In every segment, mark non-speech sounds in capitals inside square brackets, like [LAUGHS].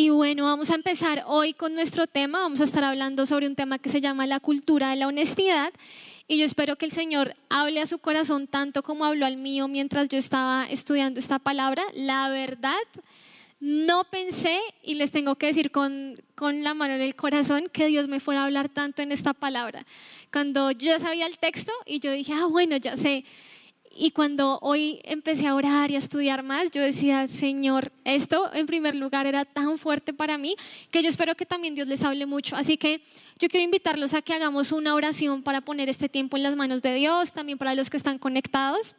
Y bueno, vamos a empezar hoy con nuestro tema. Vamos a estar hablando sobre un tema que se llama la cultura de la honestidad. Y yo espero que el Señor hable a su corazón tanto como habló al mío mientras yo estaba estudiando esta palabra. La verdad, no pensé, y les tengo que decir con, con la mano en el corazón, que Dios me fuera a hablar tanto en esta palabra. Cuando yo ya sabía el texto y yo dije, ah, bueno, ya sé y cuando hoy empecé a orar y a estudiar más, yo decía, Señor, esto en primer lugar era tan fuerte para mí que yo espero que también Dios les hable mucho. Así que yo quiero invitarlos a que hagamos una oración para poner este tiempo en las manos de Dios, también para los que están conectados.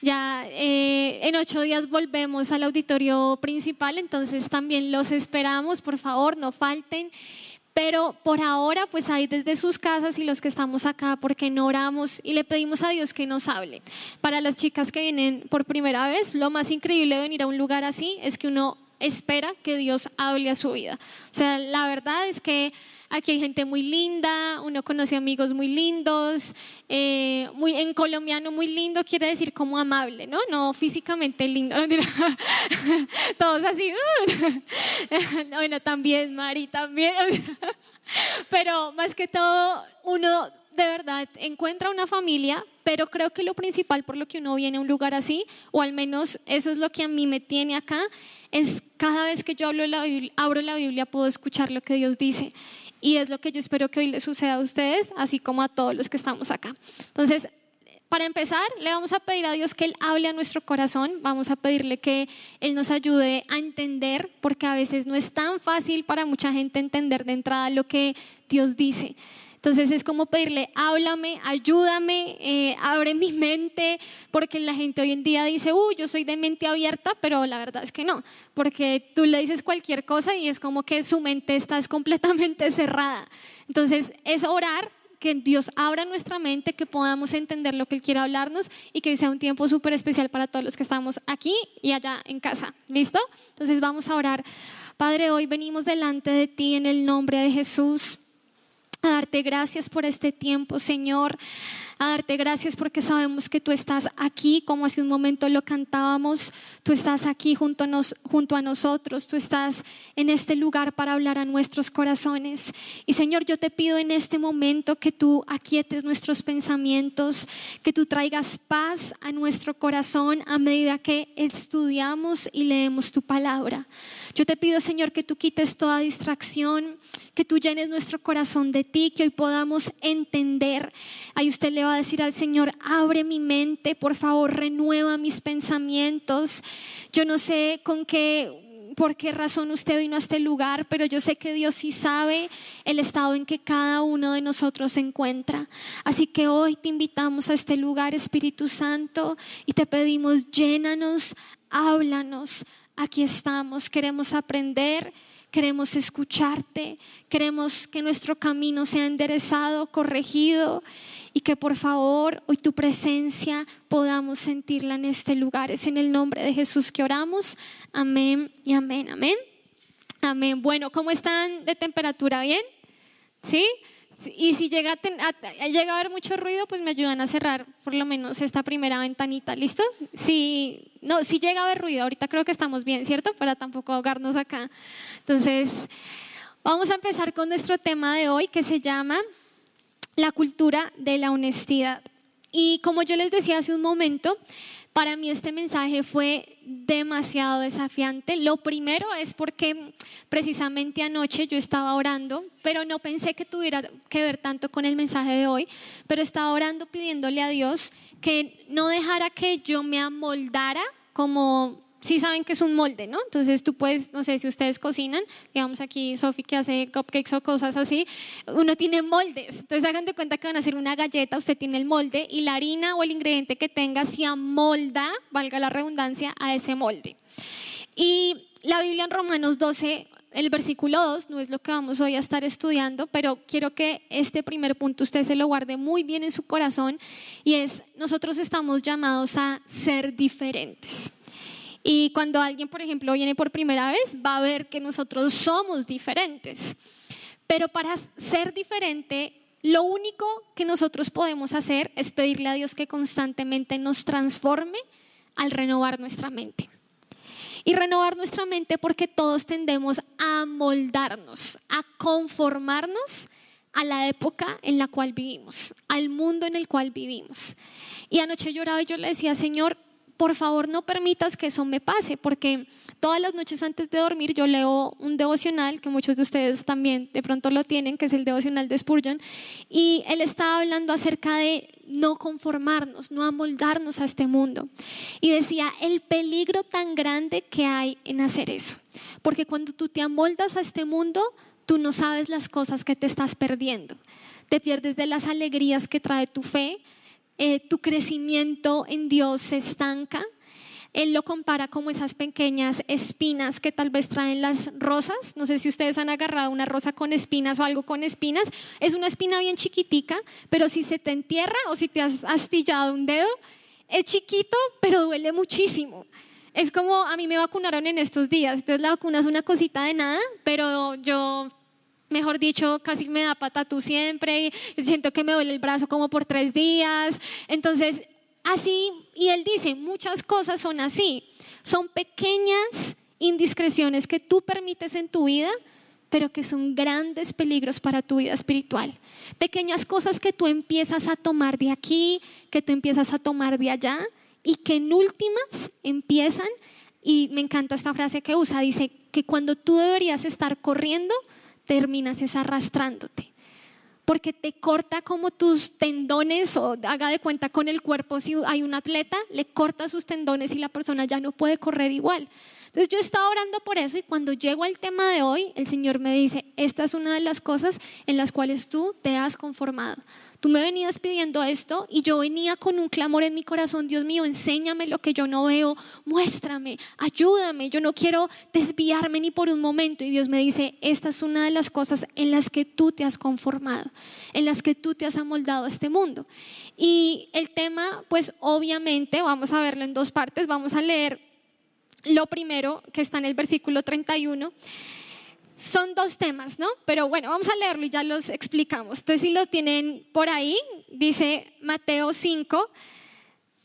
Ya eh, en ocho días volvemos al auditorio principal, entonces también los esperamos, por favor, no falten. Pero por ahora, pues ahí desde sus casas y los que estamos acá, porque no oramos y le pedimos a Dios que nos hable. Para las chicas que vienen por primera vez, lo más increíble de venir a un lugar así es que uno espera que Dios hable a su vida. O sea, la verdad es que aquí hay gente muy linda, uno conoce amigos muy lindos, eh, muy, en colombiano muy lindo quiere decir como amable, ¿no? No físicamente lindo, [LAUGHS] todos así, [LAUGHS] bueno, también Mari, también, [LAUGHS] pero más que todo uno de verdad encuentra una familia, pero creo que lo principal por lo que uno viene a un lugar así, o al menos eso es lo que a mí me tiene acá, es cada vez que yo abro la Biblia puedo escuchar lo que Dios dice. Y es lo que yo espero que hoy les suceda a ustedes, así como a todos los que estamos acá. Entonces, para empezar, le vamos a pedir a Dios que Él hable a nuestro corazón, vamos a pedirle que Él nos ayude a entender, porque a veces no es tan fácil para mucha gente entender de entrada lo que Dios dice. Entonces es como pedirle, háblame, ayúdame, eh, abre mi mente, porque la gente hoy en día dice, uy, yo soy de mente abierta, pero la verdad es que no, porque tú le dices cualquier cosa y es como que su mente está completamente [LAUGHS] cerrada. Entonces es orar que Dios abra nuestra mente, que podamos entender lo que Él quiere hablarnos y que sea un tiempo súper especial para todos los que estamos aquí y allá en casa. ¿Listo? Entonces vamos a orar. Padre, hoy venimos delante de ti en el nombre de Jesús a darte gracias por este tiempo, Señor, a darte gracias porque sabemos que tú estás aquí, como hace un momento lo cantábamos, tú estás aquí junto a, nos, junto a nosotros, tú estás en este lugar para hablar a nuestros corazones. Y Señor, yo te pido en este momento que tú aquietes nuestros pensamientos, que tú traigas paz a nuestro corazón a medida que estudiamos y leemos tu palabra. Yo te pido, Señor, que tú quites toda distracción que tú llenes nuestro corazón de ti, que hoy podamos entender. Ahí usted le va a decir al Señor, abre mi mente, por favor, renueva mis pensamientos. Yo no sé con qué por qué razón usted vino a este lugar, pero yo sé que Dios sí sabe el estado en que cada uno de nosotros se encuentra. Así que hoy te invitamos a este lugar, Espíritu Santo, y te pedimos, llénanos, háblanos. Aquí estamos, queremos aprender queremos escucharte, queremos que nuestro camino sea enderezado, corregido y que por favor hoy tu presencia podamos sentirla en este lugar. Es en el nombre de Jesús que oramos. Amén y amén, amén. Amén. Bueno, ¿cómo están de temperatura? ¿Bien? ¿Sí? Y si llega a, llega a haber mucho ruido, pues me ayudan a cerrar por lo menos esta primera ventanita, ¿listo? Si, no, si llega a haber ruido, ahorita creo que estamos bien, ¿cierto? Para tampoco ahogarnos acá. Entonces, vamos a empezar con nuestro tema de hoy que se llama la cultura de la honestidad. Y como yo les decía hace un momento, para mí este mensaje fue demasiado desafiante. Lo primero es porque precisamente anoche yo estaba orando, pero no pensé que tuviera que ver tanto con el mensaje de hoy, pero estaba orando pidiéndole a Dios que no dejara que yo me amoldara como sí saben que es un molde, ¿no? Entonces tú puedes, no sé, si ustedes cocinan, digamos aquí Sofi que hace cupcakes o cosas así, uno tiene moldes. Entonces hagan de cuenta que van a hacer una galleta, usted tiene el molde y la harina o el ingrediente que tenga se amolda, valga la redundancia, a ese molde. Y la Biblia en Romanos 12 el versículo 2 no es lo que vamos hoy a estar estudiando, pero quiero que este primer punto usted se lo guarde muy bien en su corazón y es, nosotros estamos llamados a ser diferentes. Y cuando alguien, por ejemplo, viene por primera vez, va a ver que nosotros somos diferentes. Pero para ser diferente, lo único que nosotros podemos hacer es pedirle a Dios que constantemente nos transforme al renovar nuestra mente. Y renovar nuestra mente porque todos tendemos a moldarnos, a conformarnos a la época en la cual vivimos, al mundo en el cual vivimos. Y anoche lloraba y yo le decía, Señor, por favor no permitas que eso me pase, porque todas las noches antes de dormir yo leo un devocional, que muchos de ustedes también de pronto lo tienen, que es el devocional de Spurgeon, y él estaba hablando acerca de no conformarnos, no amoldarnos a este mundo. Y decía, el peligro tan grande que hay en hacer eso, porque cuando tú te amoldas a este mundo, tú no sabes las cosas que te estás perdiendo. Te pierdes de las alegrías que trae tu fe, eh, tu crecimiento en Dios se estanca. Él lo compara como esas pequeñas espinas que tal vez traen las rosas. No sé si ustedes han agarrado una rosa con espinas o algo con espinas. Es una espina bien chiquitica, pero si se te entierra o si te has astillado un dedo, es chiquito, pero duele muchísimo. Es como a mí me vacunaron en estos días. Entonces la vacuna es una cosita de nada, pero yo mejor dicho, casi me da patatú siempre, y siento que me duele el brazo como por tres días. Entonces, así, y él dice, muchas cosas son así, son pequeñas indiscreciones que tú permites en tu vida, pero que son grandes peligros para tu vida espiritual. Pequeñas cosas que tú empiezas a tomar de aquí, que tú empiezas a tomar de allá, y que en últimas empiezan, y me encanta esta frase que usa, dice que cuando tú deberías estar corriendo, terminas es arrastrándote. Porque te corta como tus tendones o haga de cuenta con el cuerpo, si hay un atleta, le corta sus tendones y la persona ya no puede correr igual. Entonces yo estaba orando por eso y cuando llego al tema de hoy, el Señor me dice, esta es una de las cosas en las cuales tú te has conformado. Tú me venías pidiendo esto y yo venía con un clamor en mi corazón, Dios mío, enséñame lo que yo no veo, muéstrame, ayúdame, yo no quiero desviarme ni por un momento. Y Dios me dice, esta es una de las cosas en las que tú te has conformado, en las que tú te has amoldado a este mundo. Y el tema, pues obviamente, vamos a verlo en dos partes, vamos a leer lo primero que está en el versículo 31 son dos temas, ¿no? Pero bueno, vamos a leerlo y ya los explicamos. Entonces, si lo tienen por ahí, dice Mateo 5,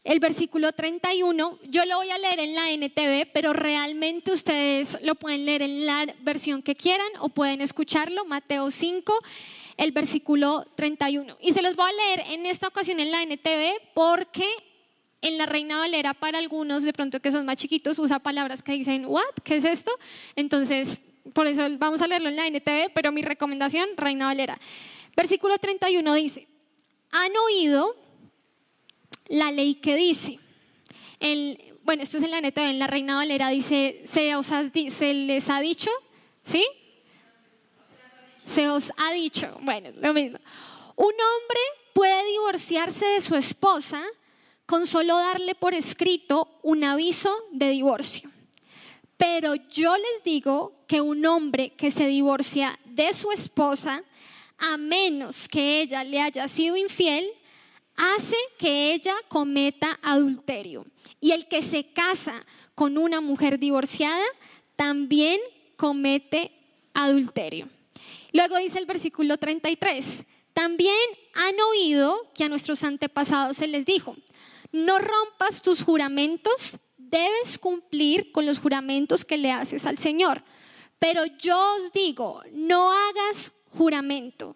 el versículo 31. Yo lo voy a leer en la NTV, pero realmente ustedes lo pueden leer en la versión que quieran o pueden escucharlo. Mateo 5, el versículo 31. Y se los voy a leer en esta ocasión en la NTV porque en la Reina Valera para algunos de pronto que son más chiquitos usa palabras que dicen, ¿what? ¿Qué es esto? Entonces por eso vamos a leerlo en la NTV, pero mi recomendación, Reina Valera. Versículo 31 dice, han oído la ley que dice, bueno, esto es en la NTV, en la Reina Valera dice, se, os se les ha dicho, ¿sí? Se os ha dicho, bueno, lo mismo. Un hombre puede divorciarse de su esposa con solo darle por escrito un aviso de divorcio. Pero yo les digo que un hombre que se divorcia de su esposa, a menos que ella le haya sido infiel, hace que ella cometa adulterio. Y el que se casa con una mujer divorciada también comete adulterio. Luego dice el versículo 33, también han oído que a nuestros antepasados se les dijo, no rompas tus juramentos debes cumplir con los juramentos que le haces al Señor. Pero yo os digo, no hagas juramento,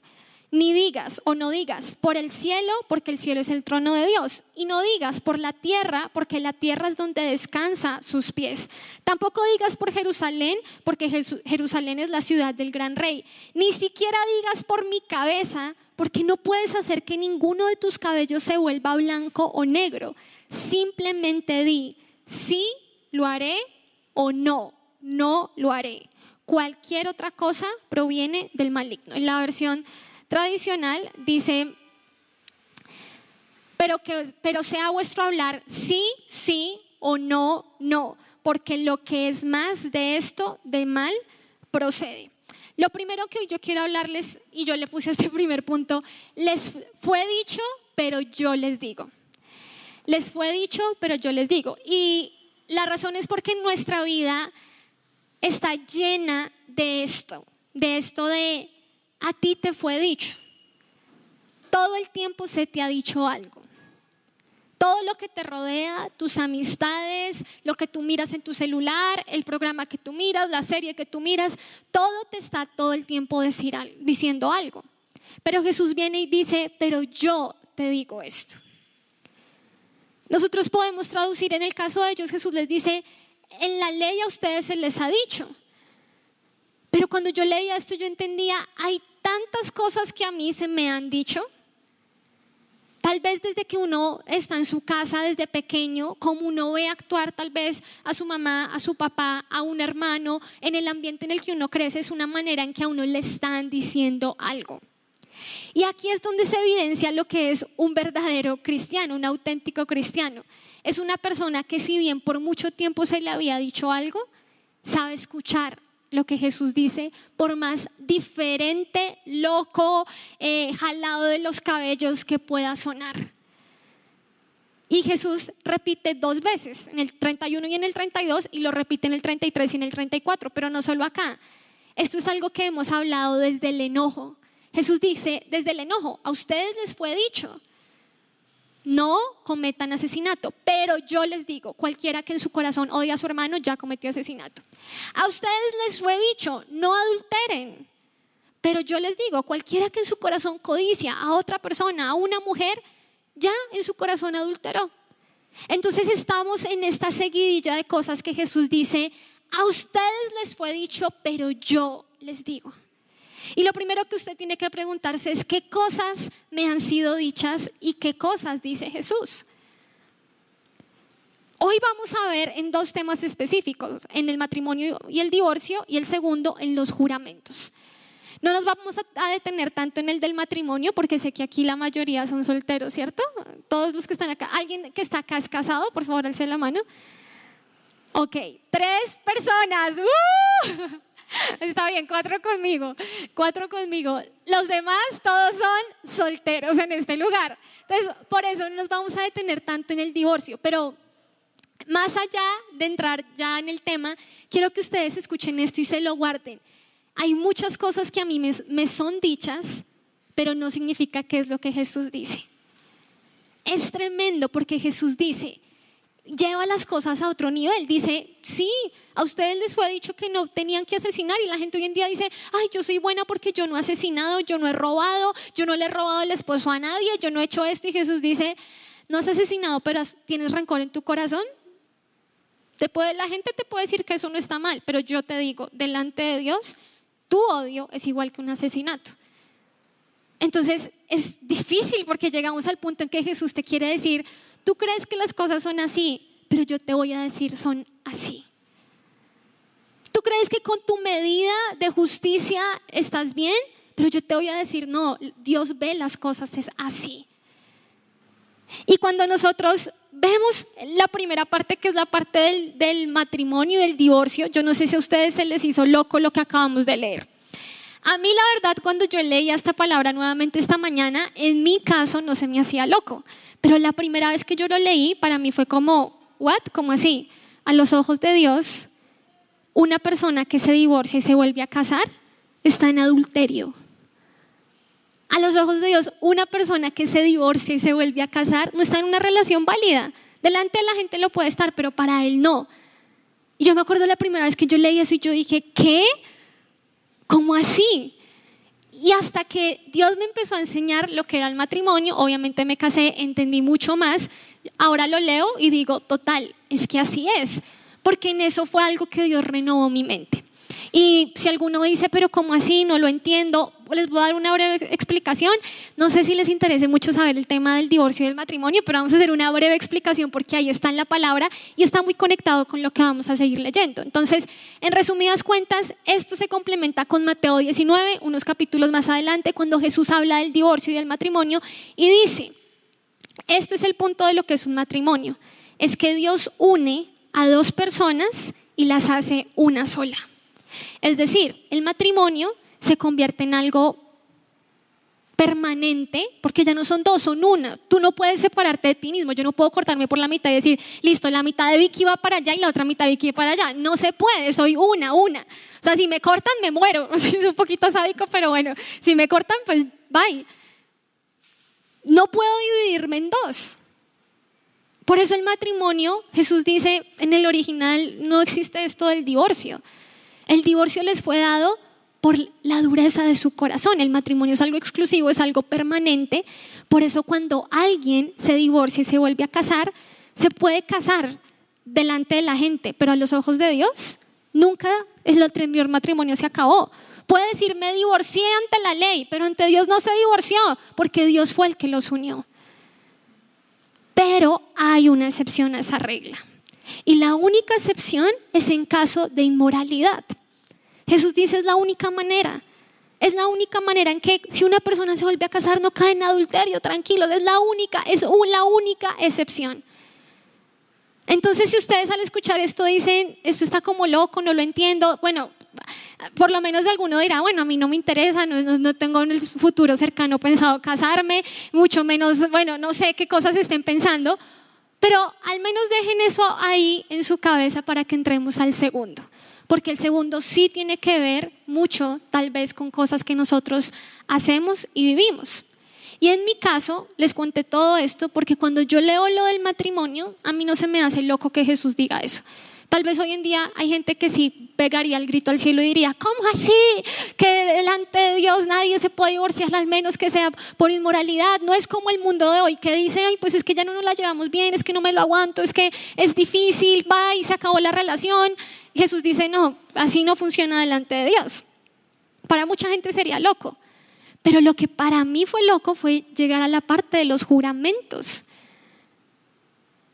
ni digas o no digas por el cielo, porque el cielo es el trono de Dios, y no digas por la tierra, porque la tierra es donde descansa sus pies. Tampoco digas por Jerusalén, porque Jerusalén es la ciudad del gran rey. Ni siquiera digas por mi cabeza, porque no puedes hacer que ninguno de tus cabellos se vuelva blanco o negro. Simplemente di, sí lo haré o no, no lo haré. Cualquier otra cosa proviene del maligno. En la versión tradicional dice, pero, que, pero sea vuestro hablar sí, sí o no, no, porque lo que es más de esto, de mal, procede. Lo primero que yo quiero hablarles, y yo le puse este [LAUGHS] primer punto, les fue dicho, pero yo les digo. Les fue dicho, pero yo les digo. Y la razón es porque nuestra vida está llena de esto, de esto de a ti te fue dicho. Todo el tiempo se te ha dicho algo. Todo lo que te rodea, tus amistades, lo que tú miras en tu celular, el programa que tú miras, la serie que tú miras, todo te está todo el tiempo decir, diciendo algo. Pero Jesús viene y dice, pero yo te digo esto. Nosotros podemos traducir en el caso de ellos, Jesús les dice, en la ley a ustedes se les ha dicho. Pero cuando yo leía esto yo entendía, hay tantas cosas que a mí se me han dicho. Tal vez desde que uno está en su casa desde pequeño, como uno ve actuar tal vez a su mamá, a su papá, a un hermano, en el ambiente en el que uno crece, es una manera en que a uno le están diciendo algo. Y aquí es donde se evidencia lo que es un verdadero cristiano, un auténtico cristiano. Es una persona que si bien por mucho tiempo se le había dicho algo, sabe escuchar lo que Jesús dice, por más diferente, loco, eh, jalado de los cabellos que pueda sonar. Y Jesús repite dos veces, en el 31 y en el 32, y lo repite en el 33 y en el 34, pero no solo acá. Esto es algo que hemos hablado desde el enojo. Jesús dice, desde el enojo, a ustedes les fue dicho, no cometan asesinato, pero yo les digo, cualquiera que en su corazón odie a su hermano ya cometió asesinato. A ustedes les fue dicho, no adulteren, pero yo les digo, cualquiera que en su corazón codicia a otra persona, a una mujer, ya en su corazón adulteró. Entonces estamos en esta seguidilla de cosas que Jesús dice, a ustedes les fue dicho, pero yo les digo. Y lo primero que usted tiene que preguntarse es qué cosas me han sido dichas y qué cosas dice Jesús. Hoy vamos a ver en dos temas específicos, en el matrimonio y el divorcio y el segundo en los juramentos. No nos vamos a detener tanto en el del matrimonio porque sé que aquí la mayoría son solteros, ¿cierto? Todos los que están acá. ¿Alguien que está acá es casado? Por favor, alce la mano. Ok, tres personas. ¡Uh! [LAUGHS] Está bien, cuatro conmigo, cuatro conmigo. Los demás todos son solteros en este lugar. Entonces, por eso no nos vamos a detener tanto en el divorcio, pero más allá de entrar ya en el tema, quiero que ustedes escuchen esto y se lo guarden. Hay muchas cosas que a mí me, me son dichas, pero no significa que es lo que Jesús dice. Es tremendo porque Jesús dice, lleva las cosas a otro nivel. Dice, sí, a ustedes les fue dicho que no tenían que asesinar y la gente hoy en día dice, ay, yo soy buena porque yo no he asesinado, yo no he robado, yo no le he robado el esposo a nadie, yo no he hecho esto. Y Jesús dice, no has asesinado, pero tienes rencor en tu corazón. Te puede, la gente te puede decir que eso no está mal, pero yo te digo, delante de Dios, tu odio es igual que un asesinato. Entonces es difícil porque llegamos al punto en que Jesús te quiere decir, tú crees que las cosas son así, pero yo te voy a decir son así. Tú crees que con tu medida de justicia estás bien, pero yo te voy a decir, no, Dios ve las cosas es así. Y cuando nosotros vemos la primera parte, que es la parte del, matrimonio y del divorcio, yo no sé si a ustedes se les hizo loco lo que acabamos de leer. A mí la verdad cuando yo leía esta palabra nuevamente esta mañana, en mi caso no se me hacía loco, pero la primera vez que yo lo leí para mí fue como, ¿what? ¿Cómo así? A los ojos de Dios, una persona que se divorcia y se vuelve a casar está en adulterio. A los ojos de Dios, una persona que se divorcia y se vuelve a casar no está en una relación válida. Delante de la gente lo puede estar, pero para él no. Y yo me acuerdo la primera vez que yo leí eso y yo dije, ¿qué? ¿Cómo así? Y hasta que Dios me empezó a enseñar lo que era el matrimonio, obviamente me casé, entendí mucho más. Ahora lo leo y digo, total, es que así es, porque en eso fue algo que Dios renovó mi mente. Y si alguno dice, pero ¿cómo así? No lo entiendo. Les voy a dar una breve explicación. No sé si les interese mucho saber el tema del divorcio y del matrimonio, pero vamos a hacer una breve explicación porque ahí está en la palabra y está muy conectado con lo que vamos a seguir leyendo. Entonces, en resumidas cuentas, esto se complementa con Mateo 19, unos capítulos más adelante, cuando Jesús habla del divorcio y del matrimonio y dice, esto es el punto de lo que es un matrimonio, es que Dios une a dos personas y las hace una sola. Es decir, el matrimonio se convierte en algo permanente, porque ya no son dos, son una. Tú no puedes separarte de ti mismo. Yo no puedo cortarme por la mitad y decir, listo, la mitad de Vicky va para allá y la otra mitad de Vicky va para allá. No se puede, soy una, una. O sea, si me cortan, me muero. [LAUGHS] Es un poquito sádico, pero bueno, si me cortan, pues bye. No puedo dividirme en dos. Por eso el matrimonio, Jesús dice en el original, no existe esto del divorcio. El divorcio les fue dado por la dureza de su corazón. El matrimonio es algo exclusivo, es algo permanente. Por eso cuando alguien se divorcia y se vuelve a casar, se puede casar delante de la gente, pero a los ojos de Dios nunca el anterior matrimonio se acabó. Puede decir, me divorcié ante la ley, pero ante Dios no se divorció, porque Dios fue el que los unió. Pero hay una excepción a esa regla. Y la única excepción es en caso de inmoralidad. Jesús dice es la única manera. Es la única manera en que si una persona se vuelve a casar no cae en adulterio, tranquilos. Es la única, es la única excepción. Entonces si ustedes al escuchar esto dicen, esto está como loco, no lo entiendo, bueno, por lo menos alguno dirá, bueno, a mí no me interesa, no, tengo en el futuro cercano pensado casarme, mucho menos, bueno, no sé qué cosas estén pensando, pero al menos dejen eso ahí en su cabeza para que entremos al segundo, porque el segundo sí tiene que ver mucho tal vez con cosas que nosotros hacemos y vivimos. Y en mi caso, les conté todo esto porque cuando yo leo lo del matrimonio, a mí no se me hace loco que Jesús diga eso. Tal vez hoy en día hay gente que sí pegaría el grito al cielo y diría, ¿cómo así? Que delante de Dios nadie se puede divorciar, al menos que sea por inmoralidad. No es como el mundo de hoy que dice, ay, pues es que ya no nos la llevamos bien, es que no me lo aguanto, es que es difícil, va y se acabó la relación. Jesús dice, no, así no funciona delante de Dios. Para mucha gente sería loco. Pero lo que para mí fue loco fue llegar a la parte de los juramentos.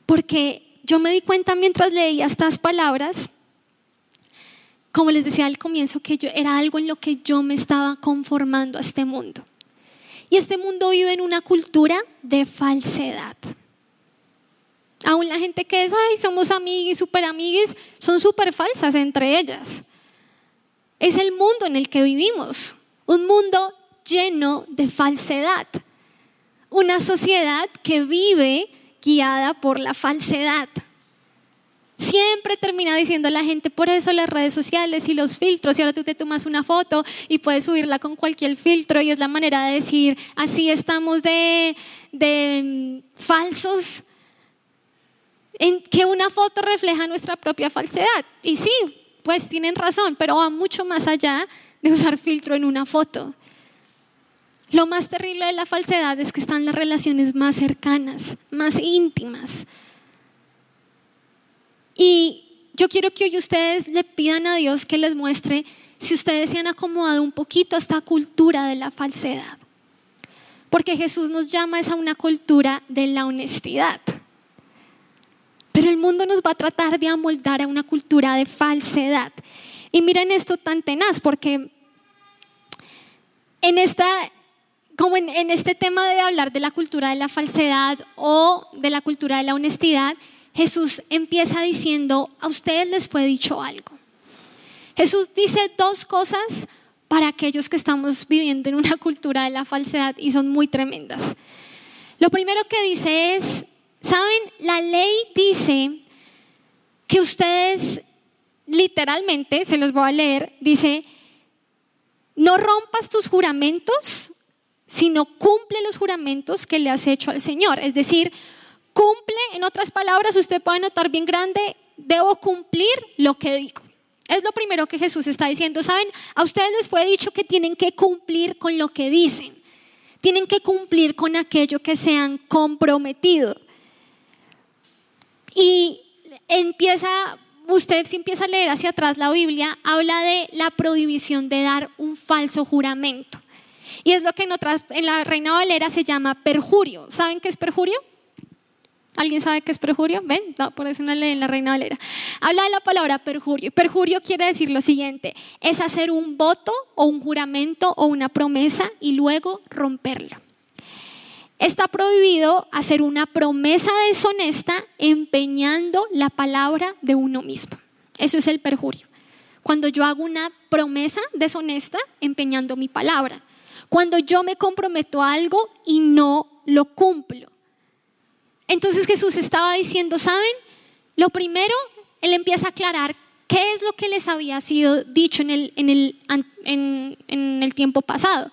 Porque yo me di cuenta mientras leía estas palabras, como les decía al comienzo, que yo, era algo en lo que yo me estaba conformando a este mundo. Y este mundo vive en una cultura de falsedad. Aún la gente que es, ay, somos amiguis, super amiguis, son súper falsas entre ellas. Es el mundo en el que vivimos, un mundo lleno de falsedad. Una sociedad que vive guiada por la falsedad. Siempre termina diciendo la gente, por eso las redes sociales y los filtros, y ahora tú te tomas una foto y puedes subirla con cualquier filtro y es la manera de decir, así estamos de, mm, falsos, en que una foto refleja nuestra propia falsedad. Y sí, pues tienen razón, pero va mucho más allá de usar filtro en una foto. Lo más terrible de la falsedad es que están las relaciones más cercanas, más íntimas. Y yo quiero que hoy ustedes le pidan a Dios que les muestre si ustedes se han acomodado un poquito a esta cultura de la falsedad. Porque Jesús nos llama a una cultura de la honestidad. Pero el mundo nos va a tratar de amoldar a una cultura de falsedad. Y miren esto tan tenaz, porque en esta, como en, este tema de hablar de la cultura de la falsedad o de la cultura de la honestidad, Jesús empieza diciendo, a ustedes les fue dicho algo. Jesús dice dos cosas para aquellos que estamos viviendo en una [LAUGHS] cultura de la falsedad y son muy tremendas. Lo primero que dice es, ¿saben? La ley dice que ustedes literalmente, se los voy a leer, dice, no rompas tus juramentos sino cumple los juramentos que le has hecho al Señor. Es decir, cumple, en otras palabras, usted puede notar bien grande, debo cumplir lo que digo. Es lo primero que Jesús está diciendo. Saben, a ustedes les fue dicho que tienen que cumplir con lo que dicen. Tienen que cumplir con aquello que se han comprometido. Y empieza, usted si empieza a leer hacia atrás la Biblia, habla de la prohibición de dar un falso juramento. Y es lo que en, la Reina Valera se llama perjurio. ¿Saben qué es perjurio? ¿Alguien sabe qué es perjurio? ¿Ven? No, por eso no lee en la Reina Valera. Habla de la palabra perjurio. Perjurio quiere decir lo siguiente, es hacer un voto o un juramento o una promesa y luego romperlo. Está prohibido hacer una promesa deshonesta empeñando la palabra de uno mismo. Eso es el perjurio. Cuando yo hago una promesa deshonesta empeñando mi palabra. Cuando yo me comprometo a algo y no lo cumplo. Entonces Jesús estaba diciendo, ¿saben? Lo primero, Él empieza a aclarar qué es lo que les había sido dicho en el, en el, en, el tiempo pasado.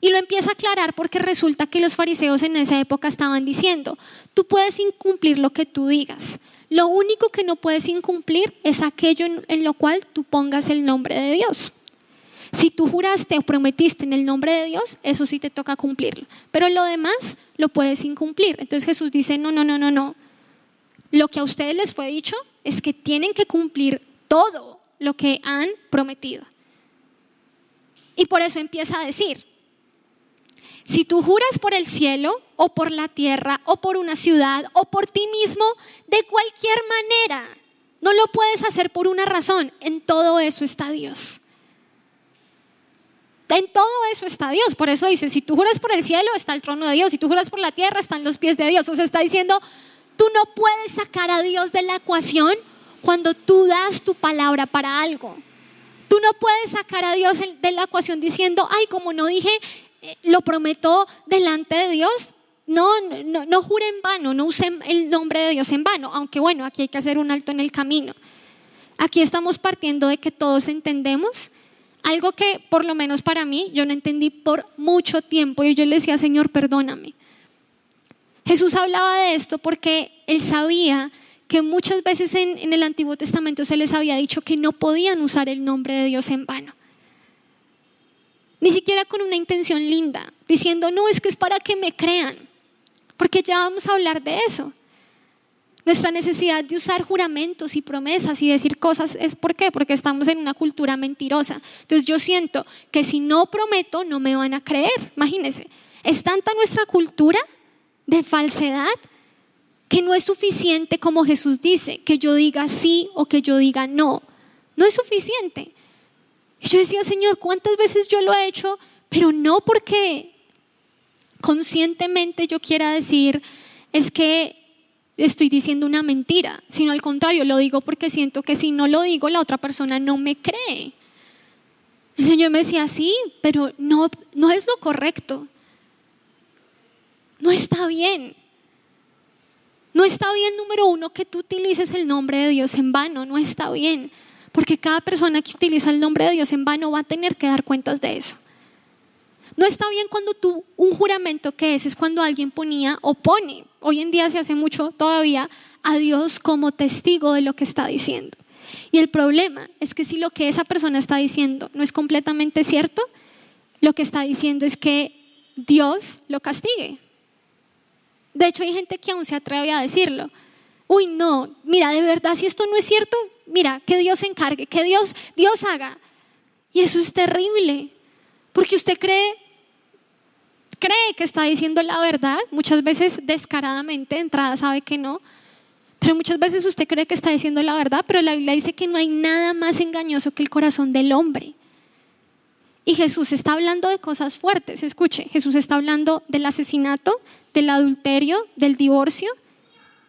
Y lo empieza a aclarar porque resulta que los fariseos en esa época estaban diciendo, tú puedes incumplir lo que tú digas. Lo único que no puedes incumplir es aquello en, lo cual tú pongas el nombre de Dios. Si tú juraste o prometiste en el nombre de Dios, eso sí te toca cumplirlo. Pero lo demás lo puedes incumplir. Entonces Jesús dice, no, no, no, no, no. Lo que a ustedes les fue dicho es que tienen que cumplir todo lo que han prometido. Y por eso empieza a decir, si tú juras por el cielo o por la tierra o por una ciudad o por ti mismo, de cualquier manera, no lo puedes hacer por una razón. En todo eso está Dios. En todo eso está Dios. Por eso dice, si tú juras por el cielo, está el trono de Dios. Si tú juras por la tierra, están los pies de Dios. O sea, está diciendo, tú no puedes sacar a Dios de la ecuación cuando tú das tu palabra para algo. Tú no puedes sacar a Dios de la ecuación diciendo, ay, como no dije eh, lo prometo delante de Dios, no, no, no jure en vano, no use el nombre de Dios en vano, aunque bueno, aquí hay que hacer un alto en el camino. Aquí estamos partiendo de que todos entendemos algo que por lo menos para mí yo no entendí por mucho tiempo y yo le decía, Señor, perdóname. Jesús hablaba de esto porque él sabía que muchas veces en, en el Antiguo Testamento se les había dicho que no podían usar el nombre de Dios en vano. Ni siquiera con una intención linda, diciendo, no, es que es para que me crean, porque ya vamos a hablar de eso. Nuestra necesidad de usar juramentos y promesas y decir cosas es por qué, porque estamos en una cultura mentirosa. Entonces yo siento que si no prometo no me van a creer. Imagínense, es tanta nuestra cultura de falsedad que no es suficiente como Jesús dice, que yo diga sí o que yo diga no. No es suficiente. Yo decía, Señor, ¿cuántas veces yo lo he hecho? Pero no porque conscientemente yo quiera decir, es que estoy diciendo una mentira, sino al contrario, lo digo porque siento que si no lo digo, la otra persona no me cree. El Señor me decía, sí, pero no, no es lo correcto. No está bien. No está bien, número uno, que tú utilices el nombre de Dios en vano, no está bien. Porque cada persona que utiliza el nombre de Dios en vano va a tener que dar cuentas de eso. No está bien cuando tú, un juramento que es, es cuando alguien ponía o pone, hoy en día se hace mucho todavía, a Dios como testigo de lo que está diciendo. Y el problema es que si lo que esa persona está diciendo no es completamente cierto, lo que está diciendo es que Dios lo castigue. De hecho, hay gente que aún se atreve a decirlo uy, no, mira, de verdad, si esto no es cierto, mira, que Dios se encargue, que Dios, Dios haga. Y eso es terrible, porque usted cree, cree que está diciendo la verdad, muchas veces descaradamente, de entrada sabe que no, pero muchas veces usted cree que está diciendo la verdad, pero la Biblia dice que no hay nada más engañoso que el corazón del hombre. Y Jesús está hablando de cosas fuertes, escuche, Jesús está hablando del asesinato, del adulterio, del divorcio,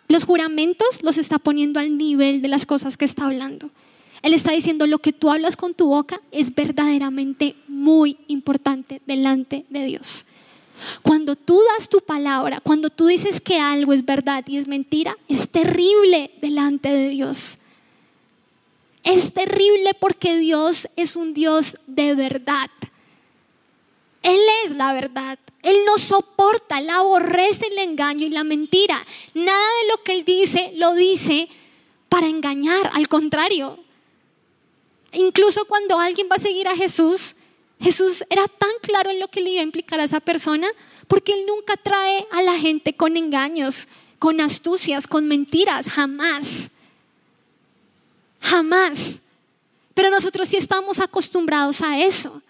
los juramentos los está poniendo al nivel de las cosas que está hablando. Él está diciendo lo que tú hablas con tu boca es verdaderamente muy importante delante de Dios. Cuando tú das tu palabra, cuando tú dices que algo es verdad y es mentira, es terrible delante de Dios. Es terrible porque Dios es un Dios de verdad. Él es la verdad. Él no soporta, él aborrece el engaño y la mentira. Nada de lo que él dice lo dice para engañar, al contrario. Incluso cuando alguien va a seguir a Jesús, Jesús era tan claro en lo que le iba a implicar a esa persona, porque él nunca trae a la gente con engaños, con astucias, con mentiras, jamás. Jamás. Pero nosotros sí estamos acostumbrados a eso.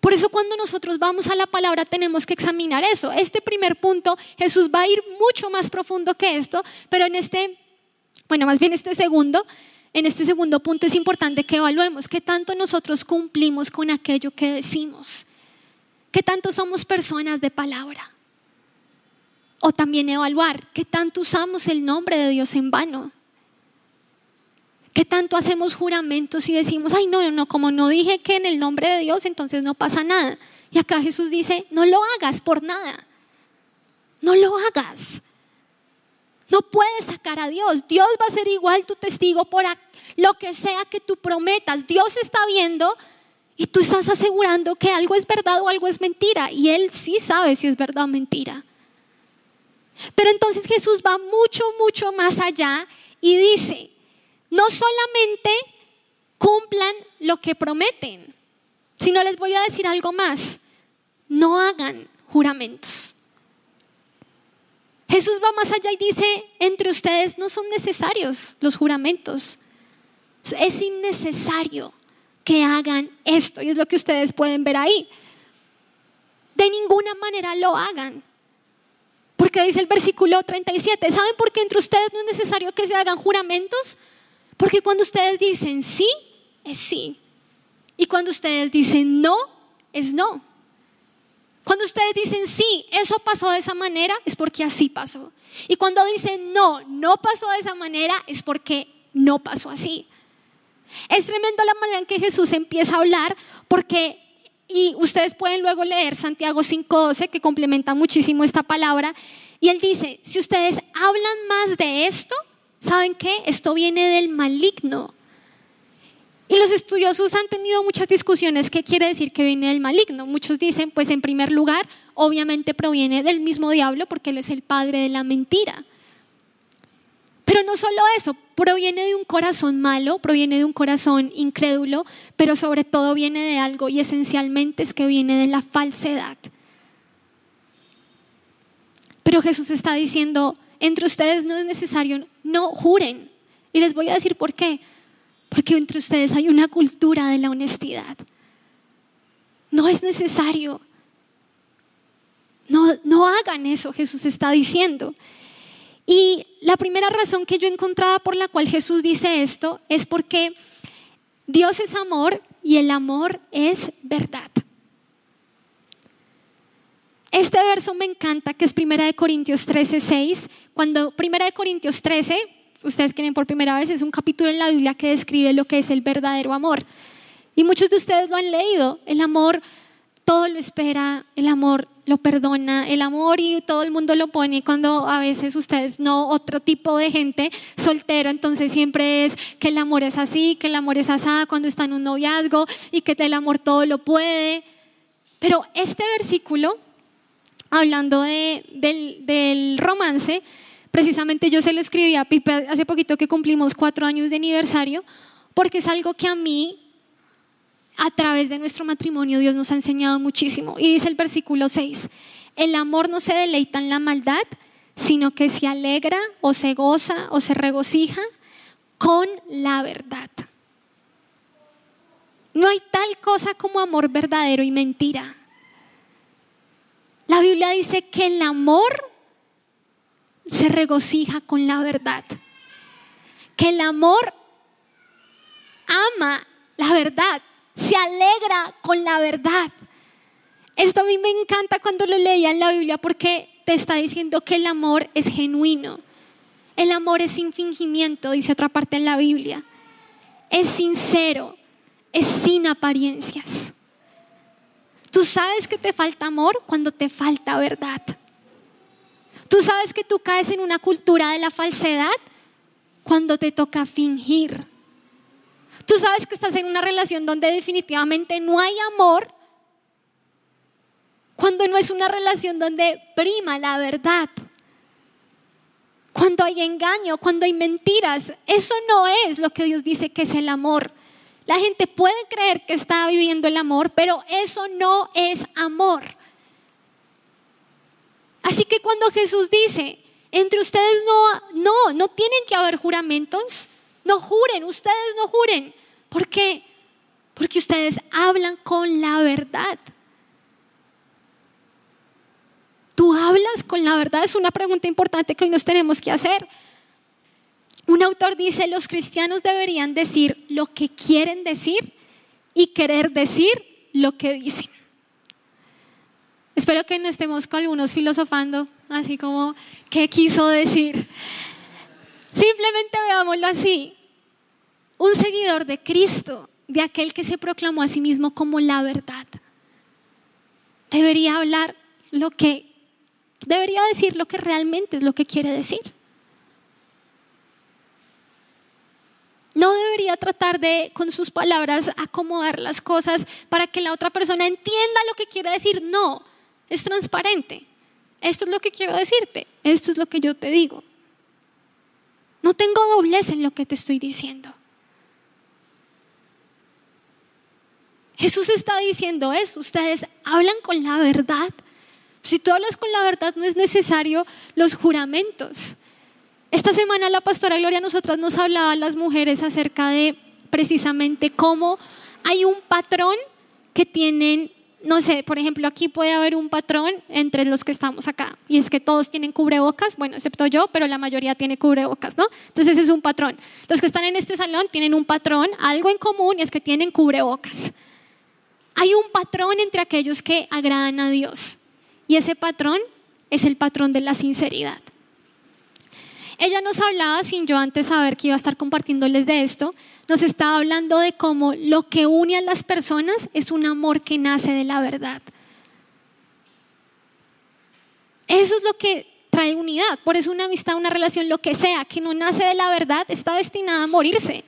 Por eso cuando nosotros vamos a la palabra tenemos que examinar eso. Este primer punto, Jesús va a ir mucho más profundo que esto, pero en este, bueno, más bien este segundo, en este segundo punto es importante que evaluemos qué tanto nosotros cumplimos con aquello que decimos, qué tanto somos personas de palabra. O también evaluar qué tanto usamos el nombre de Dios en vano. ¿Qué tanto hacemos juramentos y decimos, ay, no, no, no, como no dije que en el nombre de Dios, entonces no pasa nada? Y acá Jesús dice, no lo hagas por nada. No lo hagas. No puedes a Dios. Dios va a ser igual tu testigo por lo que sea que tú prometas. Dios está viendo Y tú estás asegurando que algo es verdad o algo es mentira. Y Él sí sabe si es verdad o mentira. Pero entonces Jesús va mucho, mucho más allá y dice, no solamente cumplan lo que prometen, sino les voy a decir algo más, no hagan juramentos. Jesús va más allá y dice, entre ustedes no son necesarios los juramentos. Es innecesario que hagan esto. Y es lo que ustedes pueden ver ahí. De ninguna manera lo hagan. Porque dice el versículo 37, ¿saben por qué entre ustedes no es necesario que se hagan juramentos? Porque cuando ustedes dicen sí, es sí. Y cuando ustedes dicen no, es no. Cuando ustedes dicen sí, eso pasó de esa manera, es porque así pasó. Y cuando dicen no, no pasó de esa manera, es porque no pasó así. Es tremendo la manera en que Jesús empieza a hablar porque, y ustedes pueden luego leer Santiago 5.12 que complementa muchísimo esta palabra, y él dice, si ustedes hablan más de esto, ¿saben qué? Esto viene del maligno. Y los estudiosos han tenido muchas discusiones qué quiere decir que viene del maligno. Muchos dicen, pues en primer lugar, obviamente proviene del mismo diablo porque él es el padre de la mentira. Pero no solo eso, proviene de un corazón malo, proviene de un corazón incrédulo, pero sobre todo viene de algo y esencialmente es que viene de la falsedad. Pero Jesús está diciendo, entre ustedes no es necesario, no juren. Y les voy a decir por qué. Porque entre ustedes hay una cultura de la honestidad. No es necesario. No, no hagan eso, Jesús está diciendo. Y la primera razón que yo encontraba por la cual Jesús dice esto es porque Dios es amor y el amor es verdad. Este verso me encanta, que es Primera de Corintios 13, 6. Cuando Primera de Corintios 13, ustedes quieren por primera vez, es un capítulo en la Biblia que describe lo que es el verdadero amor. Y muchos de ustedes lo han leído. El amor todo lo espera, el amor lo perdona, el amor y todo el mundo lo pone cuando a veces ustedes no, otro tipo de gente soltero, entonces siempre es que el amor es así, que el amor es asada cuando está en un noviazgo y que el amor todo lo puede. Pero este versículo, hablando de, del, del romance, precisamente yo se lo escribí a Pipe hace poquito que cumplimos cuatro años de aniversario, porque es algo que a mí a través de nuestro matrimonio Dios nos ha enseñado muchísimo. Y dice el versículo 6, el amor no se deleita en la maldad, sino que se alegra o se goza o se regocija con la verdad. No hay tal cosa como amor verdadero y mentira. La Biblia dice que el amor se regocija con la verdad. Que el amor ama la verdad se alegra con la verdad. Esto a mí me encanta cuando lo leía en la Biblia porque te está diciendo que el amor es genuino. El amor es sin fingimiento, dice otra parte en la Biblia. Es sincero, es sin apariencias. Tú sabes que te falta amor cuando te falta verdad. Tú sabes que tú caes en una cultura de la falsedad cuando te toca fingir. Tú sabes que estás en una relación donde definitivamente no hay amor cuando no es una relación donde prima la verdad. Cuando hay engaño, cuando hay mentiras, eso no es lo que Dios dice que es el amor. La gente puede creer que está viviendo el amor, pero eso no es amor. Así que cuando Jesús dice, entre ustedes no, no, no tienen que haber juramentos, no juren, ustedes no juren. ¿Por qué? Porque ustedes hablan con la verdad. ¿Tú hablas con la verdad? Es una pregunta importante que hoy nos tenemos que hacer. Un autor dice, los cristianos deberían decir lo que quieren decir y querer decir lo que dicen. Espero que no estemos con algunos filosofando, así como, ¿qué quiso decir? Simplemente veámoslo así un seguidor de Cristo, de aquel que se proclamó a sí mismo como la verdad, debería hablar lo que, debería decir lo que realmente es lo que quiere decir. No debería tratar de, con sus palabras, acomodar las cosas para que la otra persona entienda lo que quiere decir. No, es transparente. Esto es lo que quiero decirte. Esto es lo que yo te digo. No tengo doblez en lo que te estoy diciendo. Jesús está diciendo eso. Ustedes hablan con la verdad. Si tú hablas con la verdad, no es necesario los juramentos. Esta semana la pastora Gloria nosotras nos hablaba a las mujeres acerca de precisamente cómo hay un patrón que tienen, no sé, por ejemplo, aquí puede haber un patrón entre los que estamos acá y es que todos tienen cubrebocas, bueno, excepto yo, pero la mayoría tiene cubrebocas, ¿no? Entonces ese es un patrón. Los que están en este salón tienen un patrón, algo en común y es que tienen cubrebocas. Hay un patrón entre aquellos que agradan a Dios y ese patrón es el patrón de la sinceridad. Ella nos hablaba, sin yo antes saber que iba a estar compartiéndoles de esto, nos estaba hablando de cómo lo que une a las personas es un amor que nace de la verdad. Eso es lo que trae unidad. Por eso una amistad, una relación, lo que sea, que no nace de la verdad, está destinada a morirse.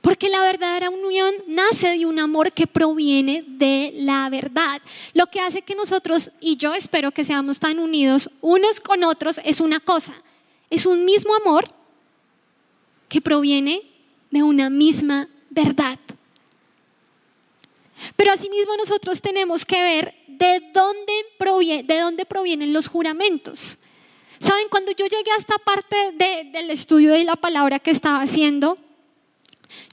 Porque la verdadera unión nace de un amor que proviene de la verdad. Lo que hace que nosotros, y yo espero que seamos tan unidos unos con otros, es una cosa es un mismo amor que proviene de una misma verdad. Pero asimismo nosotros tenemos que ver de dónde, de dónde provienen los juramentos. Saben, cuando yo llegué a esta parte del estudio de la palabra que estaba haciendo,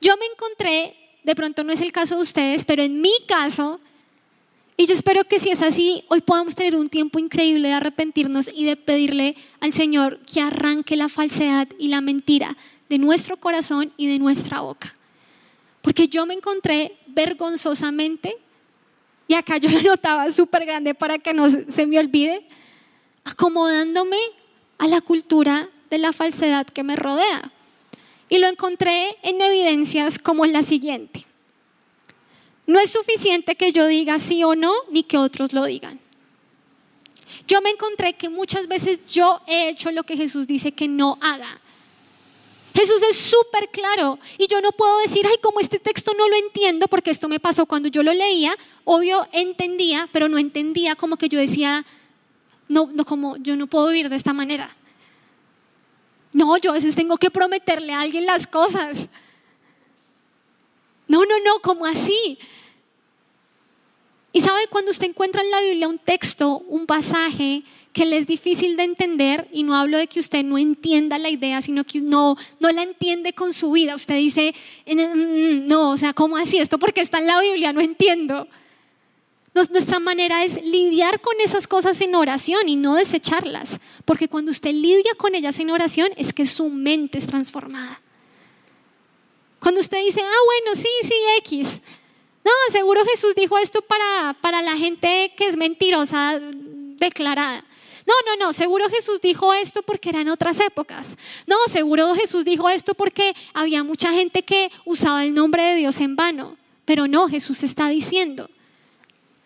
yo me encontré, de pronto no es el caso de ustedes, pero en mi caso, y yo espero que si es así, hoy podamos tener un tiempo increíble de arrepentirnos y de pedirle al Señor que arranque la falsedad y la mentira de nuestro corazón y de nuestra boca. Porque yo me encontré vergonzosamente, y acá yo [LAUGHS] lo notaba súper grande para que no se me olvide, acomodándome a la cultura de la falsedad que me rodea. Y lo encontré en evidencias como la siguiente. No es suficiente que yo diga sí o no, ni que otros lo digan. Yo me encontré que muchas veces yo he hecho lo que Jesús dice que no haga. Jesús es súper claro y yo no puedo decir, ay, como este texto no lo entiendo, porque esto me pasó cuando yo lo leía, obvio entendía, pero no entendía como que yo decía, no, no, como yo no puedo vivir de esta manera. No, yo a veces tengo que prometerle a alguien las cosas. No, no, no, como así. Y sabe, cuando usted encuentra en la Biblia un texto, un pasaje que le es difícil de entender, y no hablo de que usted no entienda la idea, sino que no, no la entiende con su vida, usted dice, mm, mm, no, o sea, ¿cómo así? Esto porque está en la Biblia, no entiendo. Nuestra manera es lidiar con esas cosas en oración y no desecharlas, porque cuando usted lidia con ellas en oración es que su mente es transformada. Cuando usted dice, ah, bueno, sí, sí, X. No, seguro Jesús dijo esto para, para la gente que es mentirosa declarada. No, no, no, seguro Jesús dijo esto porque eran otras épocas. No, seguro Jesús dijo esto porque había mucha gente que usaba el nombre de Dios en vano. Pero no, Jesús está diciendo,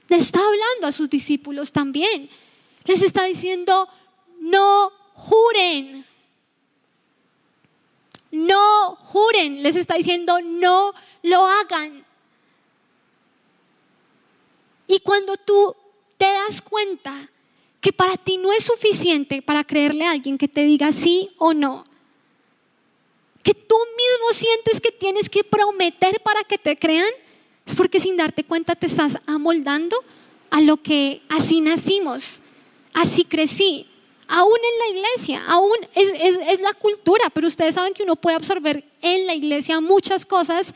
le está hablando a sus discípulos también. Les está diciendo, no juren. No juren, les está diciendo, no lo hagan. Y cuando tú te das cuenta que para ti no es suficiente para creerle a alguien que te diga sí o no, que tú mismo sientes que tienes que prometer para que te crean, es porque sin darte cuenta te estás amoldando a lo que así nacimos, así crecí, aún en la iglesia, aún es, la cultura, pero ustedes saben que uno puede absorber en la iglesia muchas cosas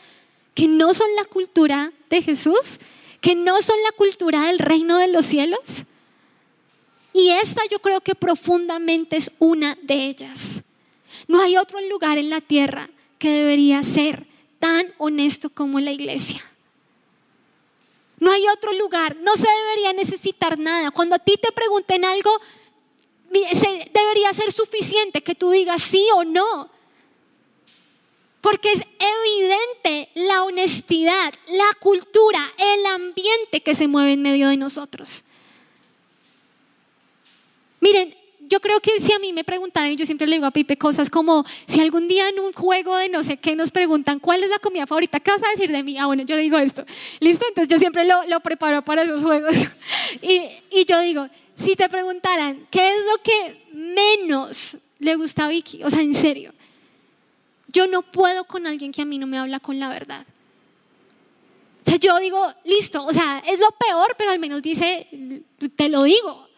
que no son la cultura de Jesús, que no son la cultura del reino de los cielos. Y esta yo creo que profundamente es una de ellas. No hay otro lugar en la tierra que debería ser tan honesto como la iglesia. No hay otro lugar, no se debería necesitar nada. Cuando a ti te pregunten algo, debería ser suficiente que tú digas sí o no. Porque es evidente la honestidad, la cultura, el ambiente que se mueve en medio de nosotros. Miren, yo creo que si a mí me preguntaran, y yo siempre le digo a Pipe cosas como, si algún día en un juego de no sé qué nos preguntan cuál es la comida favorita, ¿qué vas a decir de mí? Ah, bueno, yo digo esto. ¿Listo? Entonces yo siempre lo, lo preparo para esos juegos. [LAUGHS] y, y yo digo, si te preguntaran, ¿qué es lo que menos le gusta a Vicky? O sea, en serio. Yo no puedo con alguien que a mí no me habla con la verdad. O sea, yo digo, listo, o sea, es lo peor, pero al menos dice, te lo digo.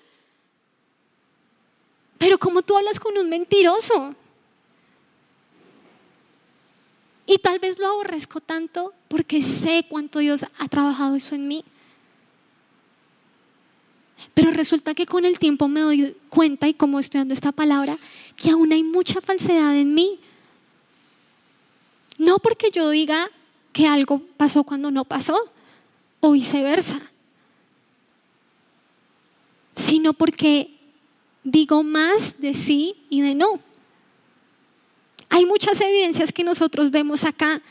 Pero como tú hablas con un mentiroso. Y tal vez lo aborrezco tanto porque sé cuánto Dios ha trabajado eso en mí. Pero resulta que con el tiempo me doy cuenta, y como estudiando esta palabra, que aún hay mucha falsedad en mí. No porque yo diga que algo pasó cuando no pasó, o viceversa, sino porque digo más de sí y de no. Hay muchas evidencias que nosotros vemos acá,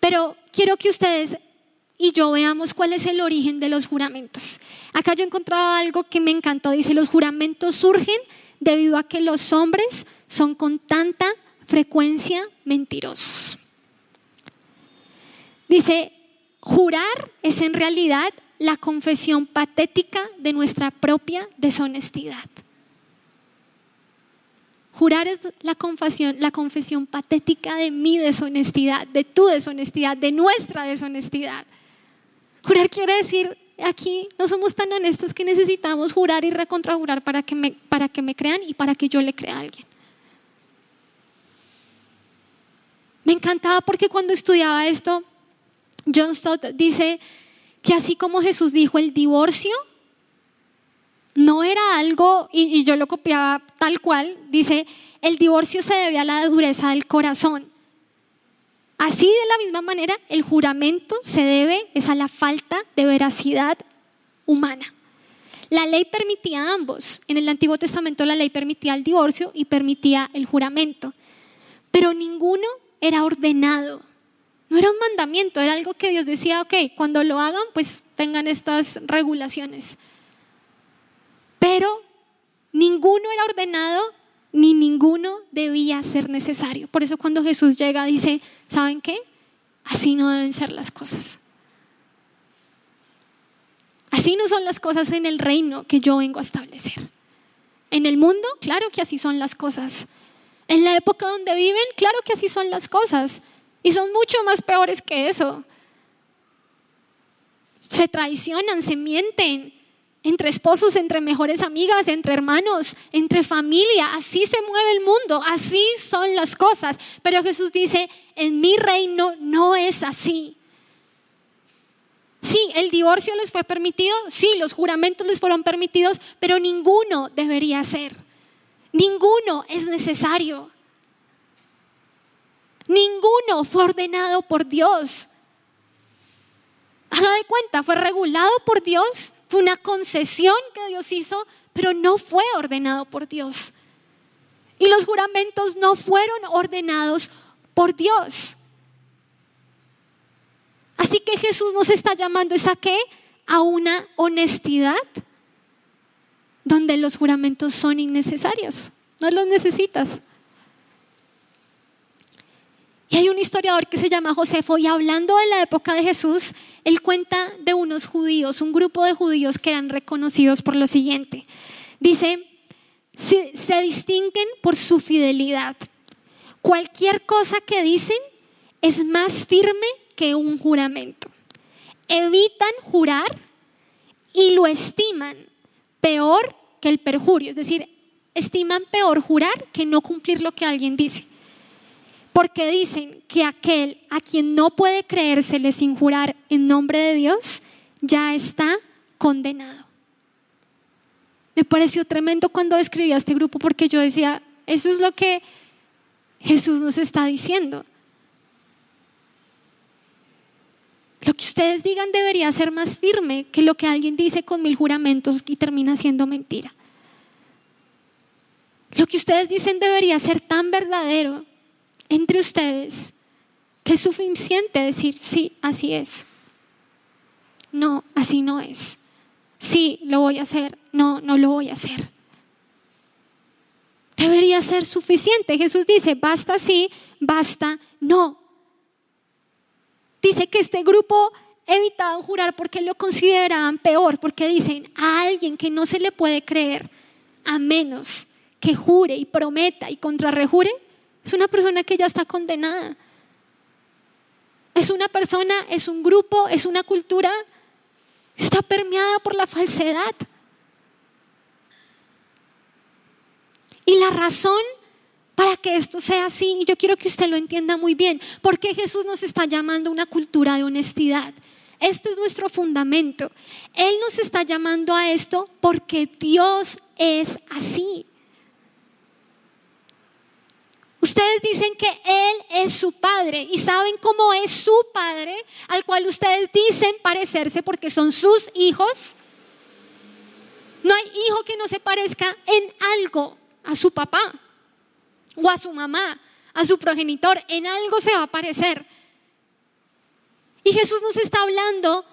pero quiero que ustedes y yo veamos cuál es el origen de los juramentos. Acá yo encontraba algo que me encantó. Dice, los juramentos surgen debido a que los hombres son con tanta frecuencia mentirosos. Dice, jurar es en realidad la confesión patética de nuestra propia deshonestidad. Jurar es la confesión, patética de mi deshonestidad, de tu deshonestidad, de nuestra deshonestidad. Jurar quiere decir, aquí no somos tan honestos que necesitamos jurar y recontrajurar para que me, para que me crean y para que yo le crea a alguien. Me encantaba porque cuando estudiaba esto, John Stott dice que así como Jesús dijo el divorcio no era algo, y, yo lo copiaba tal cual, dice, el divorcio se debe a la dureza del corazón. Así de la misma manera, el juramento se debe es a la falta de veracidad humana. La ley permitía ambos. En el Antiguo Testamento la ley permitía el divorcio y permitía el juramento. Pero ninguno era ordenado. No era un mandamiento, era algo que Dios decía, ok, cuando lo hagan, pues tengan estas regulaciones. Pero ninguno era ordenado ni ninguno debía ser necesario. Por eso cuando Jesús llega dice, ¿saben qué? Así no deben ser las cosas. Así no son las cosas en el reino que yo vengo a establecer. En el mundo, claro que así son las cosas. En la época donde viven, claro que así son las cosas. Y son mucho más peores que eso. Se traicionan, se mienten, entre esposos, entre mejores amigas, entre hermanos, entre familia. Así se mueve el mundo, así son las cosas. Pero Jesús dice, en mi reino no es así. Sí, el divorcio les fue permitido, sí, los juramentos les fueron permitidos, pero ninguno debería ser. Ninguno es necesario. Ninguno fue ordenado por Dios. Haga de cuenta, fue regulado por Dios, fue una concesión que Dios hizo, pero no fue ordenado por Dios. Y los juramentos no fueron ordenados por Dios. Así que Jesús nos está llamando es qué? A una honestidad donde los juramentos son innecesarios. No los necesitas. Y hay un historiador que se llama Josefo y hablando de la época de Jesús, él cuenta de unos judíos, un grupo de judíos que eran reconocidos por lo siguiente. Dice, se, se distinguen por su fidelidad. Cualquier cosa que dicen es más firme que un juramento. Evitan jurar y lo estiman peor que el perjurio. Es decir, estiman peor jurar que no cumplir lo que alguien dice porque dicen que aquel a quien no puede creérsele sin jurar en nombre de Dios ya está condenado. Me pareció tremendo cuando escribí a este grupo porque yo decía, eso es lo que Jesús nos está diciendo. Lo que ustedes digan debería ser más firme que lo que alguien dice con mil juramentos y termina siendo mentira. Lo que ustedes dicen debería ser tan verdadero entre ustedes que es suficiente decir, sí, así es. No, así no es. Sí, lo voy a hacer. No, no lo voy a hacer. debería ser suficiente. Jesús dice, basta sí, basta no. Dice que este grupo evitaban jurar porque lo consideraban peor, porque dicen a alguien que no se le puede creer, a menos que jure y prometa y contrarrejure, es una persona que ya está condenada. Es una persona, es un grupo, es una cultura, está permeada por la falsedad. Y la razón para que esto sea así, y yo quiero que usted lo entienda muy bien, porque Jesús nos está llamando a una cultura de honestidad. Este es nuestro fundamento. Él nos está llamando a esto porque Dios es así. Ustedes dicen que Él es su Padre y saben cómo es su Padre al cual ustedes dicen parecerse porque son sus hijos. No hay hijo que no se parezca en algo a su papá o a su mamá, a su progenitor. En algo se va a parecer. Y Jesús nos está hablando,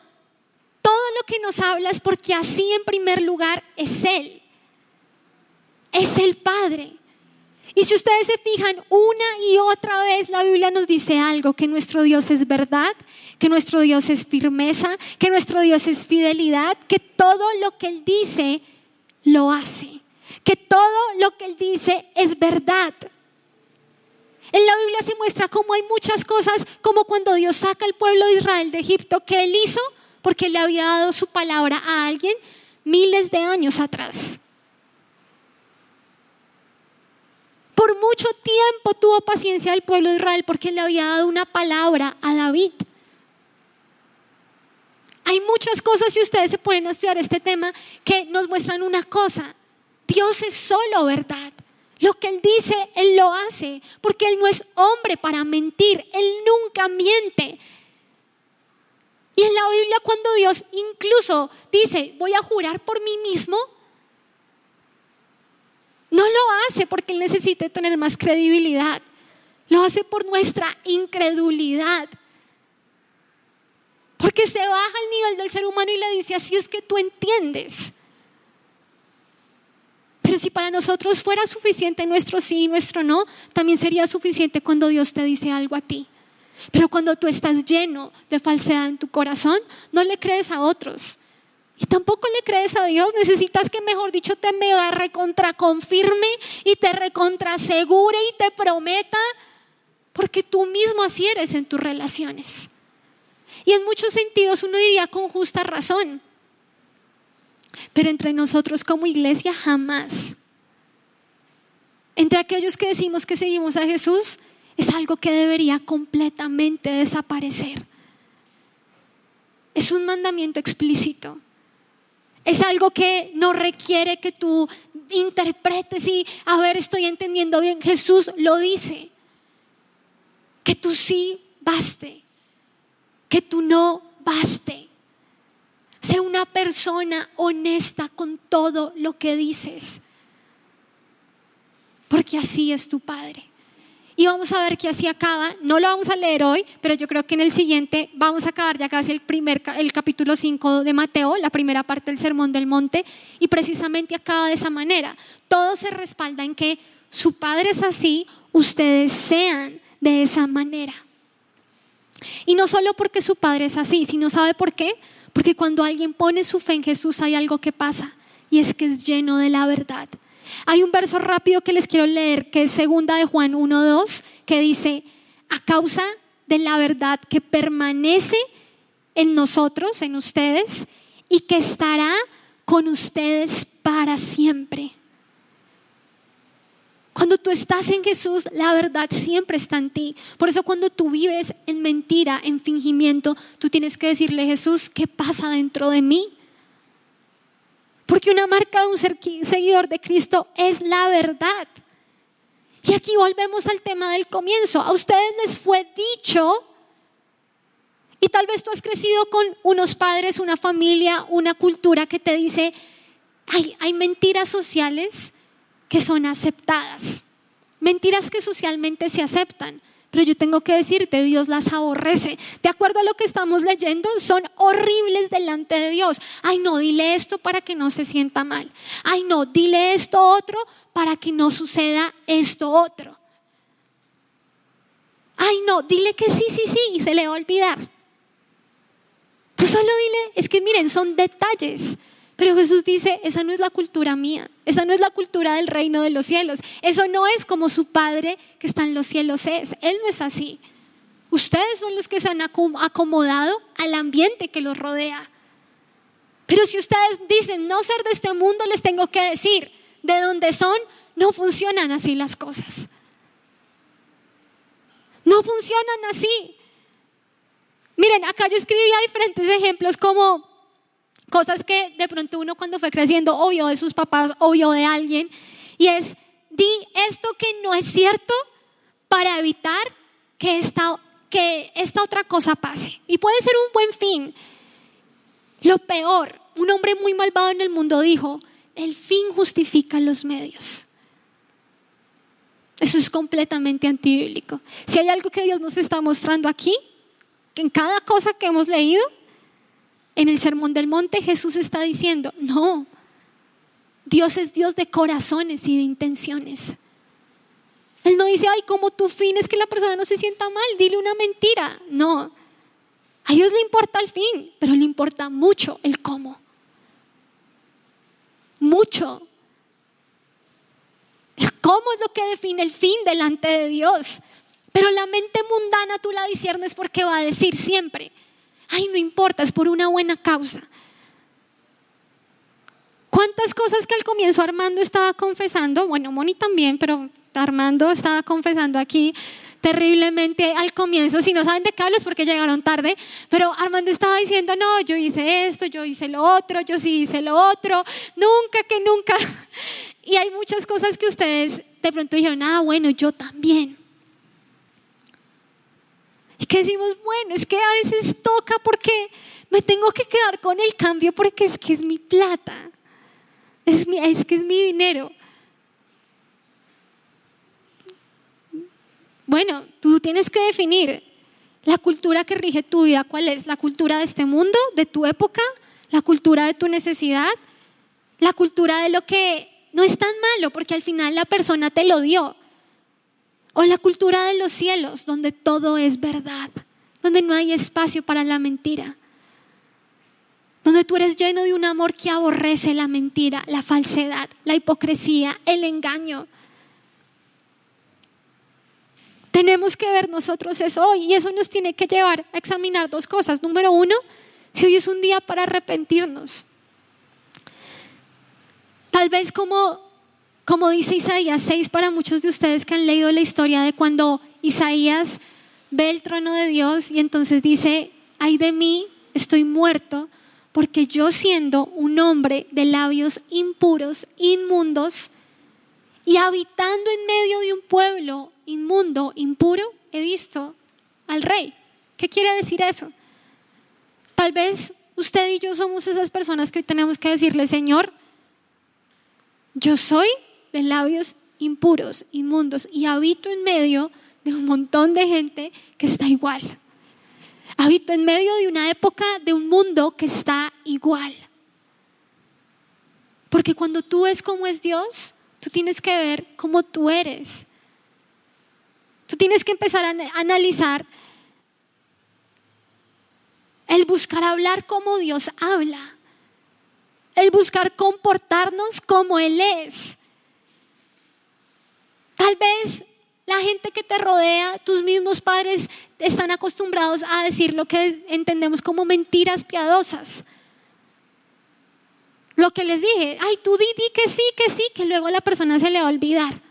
todo lo que nos habla es porque así en primer lugar es Él. Es el Padre. Y si ustedes se fijan, una y otra vez la Biblia nos dice algo, que nuestro Dios es verdad, que nuestro Dios es firmeza, que nuestro Dios es fidelidad, que todo lo que Él dice, lo hace, que todo lo que Él dice es verdad. En la Biblia se muestra cómo hay muchas cosas, como cuando Dios saca al pueblo de Israel de Egipto, que Él hizo porque le había dado su palabra a alguien miles de años atrás. Por mucho tiempo tuvo paciencia el pueblo de Israel porque le había dado una palabra a David. Hay muchas cosas, si ustedes se ponen a estudiar este tema, que nos muestran una cosa. Dios es solo verdad. Lo que Él dice, Él lo hace, porque Él no es hombre para mentir, Él nunca miente. Y en la Biblia cuando Dios incluso dice, voy a jurar por mí mismo, no lo hace porque Él necesite tener más credibilidad. Lo hace por nuestra incredulidad. Porque se baja al nivel del ser humano y le dice, así es que tú entiendes. Pero si para nosotros fuera suficiente nuestro sí y nuestro no, también sería suficiente cuando Dios te dice algo a ti. Pero cuando tú estás lleno de falsedad en tu corazón, no le crees a otros, y tampoco le crees a Dios, necesitas que, mejor dicho, te mega recontra confirme y te recontra asegure y te prometa, porque tú mismo así eres en tus relaciones. Y en muchos sentidos uno diría con justa razón, pero entre nosotros como iglesia jamás. Entre aquellos que decimos que seguimos a Jesús, es algo que debería completamente desaparecer. Es un mandamiento explícito. Es algo que no requiere que tú interpretes y, a ver, estoy entendiendo bien. Jesús lo dice. Que tú sí baste. Que tú no baste. Sé una persona honesta con todo lo que dices. Porque así es tu Padre. Y vamos a ver que así acaba. No lo vamos a leer hoy, pero yo creo que en el siguiente vamos a acabar ya casi el, primer, el capítulo 5 de Mateo, la primera parte del Sermón del Monte, y precisamente acaba de esa manera. Todo se respalda en que su Padre es así, ustedes sean de esa manera. Y no solo porque su Padre es así, sino sabe por qué. Porque cuando alguien pone su fe en Jesús hay algo que pasa, y es que es lleno de la verdad. Hay un verso rápido que les quiero leer, que es segunda de Juan 1.2, que dice, a causa de la verdad que permanece en nosotros, en ustedes, y que estará con ustedes para siempre. Cuando tú estás en Jesús, la verdad siempre está en ti. Por eso cuando tú vives en mentira, en fingimiento, tú tienes que decirle, Jesús, ¿qué pasa dentro de mí? Porque una marca de un seguidor de Cristo es la verdad. Y aquí volvemos al tema del comienzo. A ustedes les fue dicho, y tal vez tú has crecido con unos padres, una familia, una cultura que te dice, hay, hay mentiras sociales que son aceptadas, mentiras que socialmente se aceptan, Pero yo tengo que decirte, Dios las aborrece. De acuerdo a lo que estamos leyendo, son horribles delante de Dios. Ay, no, dile esto para que no se sienta mal. Ay, no, dile esto otro para que no suceda esto otro. Ay, no, dile que sí, sí, sí, y se le va a olvidar. Tú solo dile, es que miren, son detalles. Pero Jesús dice, esa no es la cultura mía, esa no es la cultura del reino de los cielos, eso no es como su Padre que está en los cielos es, Él no es así. Ustedes son los que se han acomodado al ambiente que los rodea. Pero si ustedes dicen no ser de este mundo, les tengo que decir, de dónde son, no funcionan así las cosas. No funcionan así. Miren, acá yo escribía diferentes ejemplos como Cosas que de pronto uno cuando fue creciendo obvio de sus papás, obvio de alguien. Y es, di esto que no es cierto para evitar que esta, que esta otra cosa pase. Y puede ser un buen fin. Lo peor, un hombre muy malvado en el mundo dijo, el fin justifica los medios. Eso es completamente antibíblico. Si hay algo que Dios nos está mostrando aquí, que en cada cosa que hemos leído, en el Sermón del Monte Jesús está diciendo, no, Dios es Dios de corazones y de intenciones. Él no dice, ay, como tu fin es que la persona no se sienta mal, dile una mentira. No, a Dios le importa el fin, pero le importa mucho el cómo. Mucho. El cómo es lo que define el fin delante de Dios. Pero la mente mundana tú la disiernes porque va a decir siempre, ay, no importa, es por una buena causa. ¿Cuántas cosas que al comienzo Armando estaba confesando? Bueno, Moni también, pero Armando estaba confesando aquí terriblemente al comienzo. Si no saben de qué hablo es porque llegaron tarde, pero Armando estaba diciendo, no, yo hice esto, yo hice lo otro, yo sí hice lo otro, nunca que nunca. [LAUGHS] Y hay muchas cosas que ustedes de pronto dijeron, ah, bueno, yo también. Y que decimos, bueno, es que a veces toca porque me tengo que quedar con el cambio porque es que es mi plata, es, es que es mi dinero. Bueno, tú tienes que definir la cultura que rige tu vida, ¿cuál es? ¿La cultura de este mundo, de tu época? ¿La cultura de tu necesidad? ¿La cultura de lo que no es tan malo porque al final la persona te lo dio? O la cultura de los cielos, donde todo es verdad, donde no hay espacio para la mentira. Donde tú eres lleno de un amor que aborrece la mentira, la falsedad, la hipocresía, el engaño. Tenemos que ver nosotros eso hoy y eso nos tiene que llevar a examinar dos cosas. Número uno, si hoy es un día para arrepentirnos. Tal vez como como dice Isaías 6 para muchos de ustedes que han leído la historia de cuando Isaías ve el trono de Dios y entonces dice, ay de mí, estoy muerto, porque yo siendo un hombre de labios impuros, inmundos, y habitando en medio de un pueblo inmundo, impuro, he visto al rey. ¿Qué quiere decir eso? Tal vez usted y yo somos esas personas que hoy tenemos que decirle, Señor, yo soy de labios impuros, inmundos, y habito en medio de un montón de gente que está igual. Habito en medio de una época, de un mundo que está igual. Porque cuando tú ves cómo es Dios, tú tienes que ver cómo tú eres. Tú tienes que empezar a analizar el buscar hablar como Dios habla. El buscar comportarnos como Él es. Tal vez la gente que te rodea, tus mismos padres, están acostumbrados a decir lo que entendemos como mentiras piadosas. Lo que les dije, ay, tú di, di que sí, que sí, que luego la persona se le va a olvidar.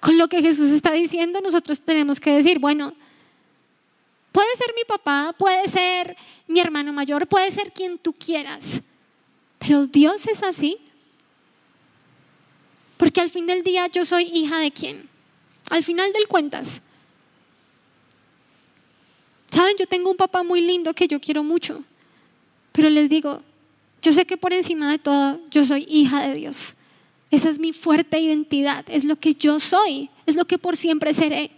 Con lo que Jesús está diciendo, nosotros tenemos que decir, bueno, puede ser mi papá, puede ser mi hermano mayor, puede ser quien tú quieras, pero Dios es así. Porque al fin del día yo soy hija de quién. Al final del cuentas. Saben, yo tengo un papá muy lindo que yo quiero mucho. Pero les digo, yo sé que por encima de todo yo soy hija de Dios. Esa es mi fuerte identidad, es lo que yo soy, es lo que por siempre seré.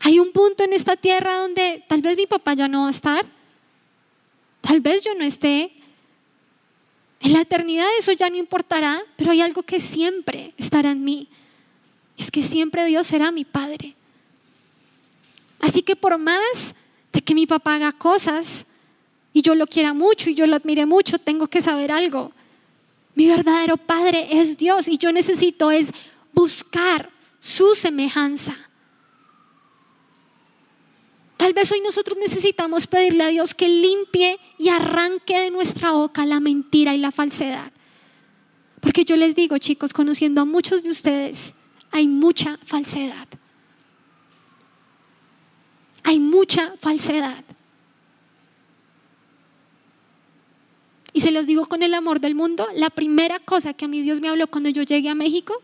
Hay un punto en esta tierra donde tal vez mi papá ya no va a estar, tal vez yo no esté, en la eternidad eso ya no importará, pero hay algo que siempre estará en mí. Es que siempre Dios será mi Padre. Así que por más de que mi papá haga cosas y yo lo quiera mucho y yo lo admire mucho, tengo que saber algo. Mi verdadero Padre es Dios y yo necesito es buscar su semejanza. Tal vez hoy nosotros necesitamos pedirle a Dios que limpie y arranque de nuestra boca la mentira y la falsedad. Porque yo les digo, chicos, conociendo a muchos de ustedes, hay mucha falsedad. Hay mucha falsedad. Y se los digo con el amor del mundo, la primera cosa que a mí Dios me habló cuando yo llegué a México,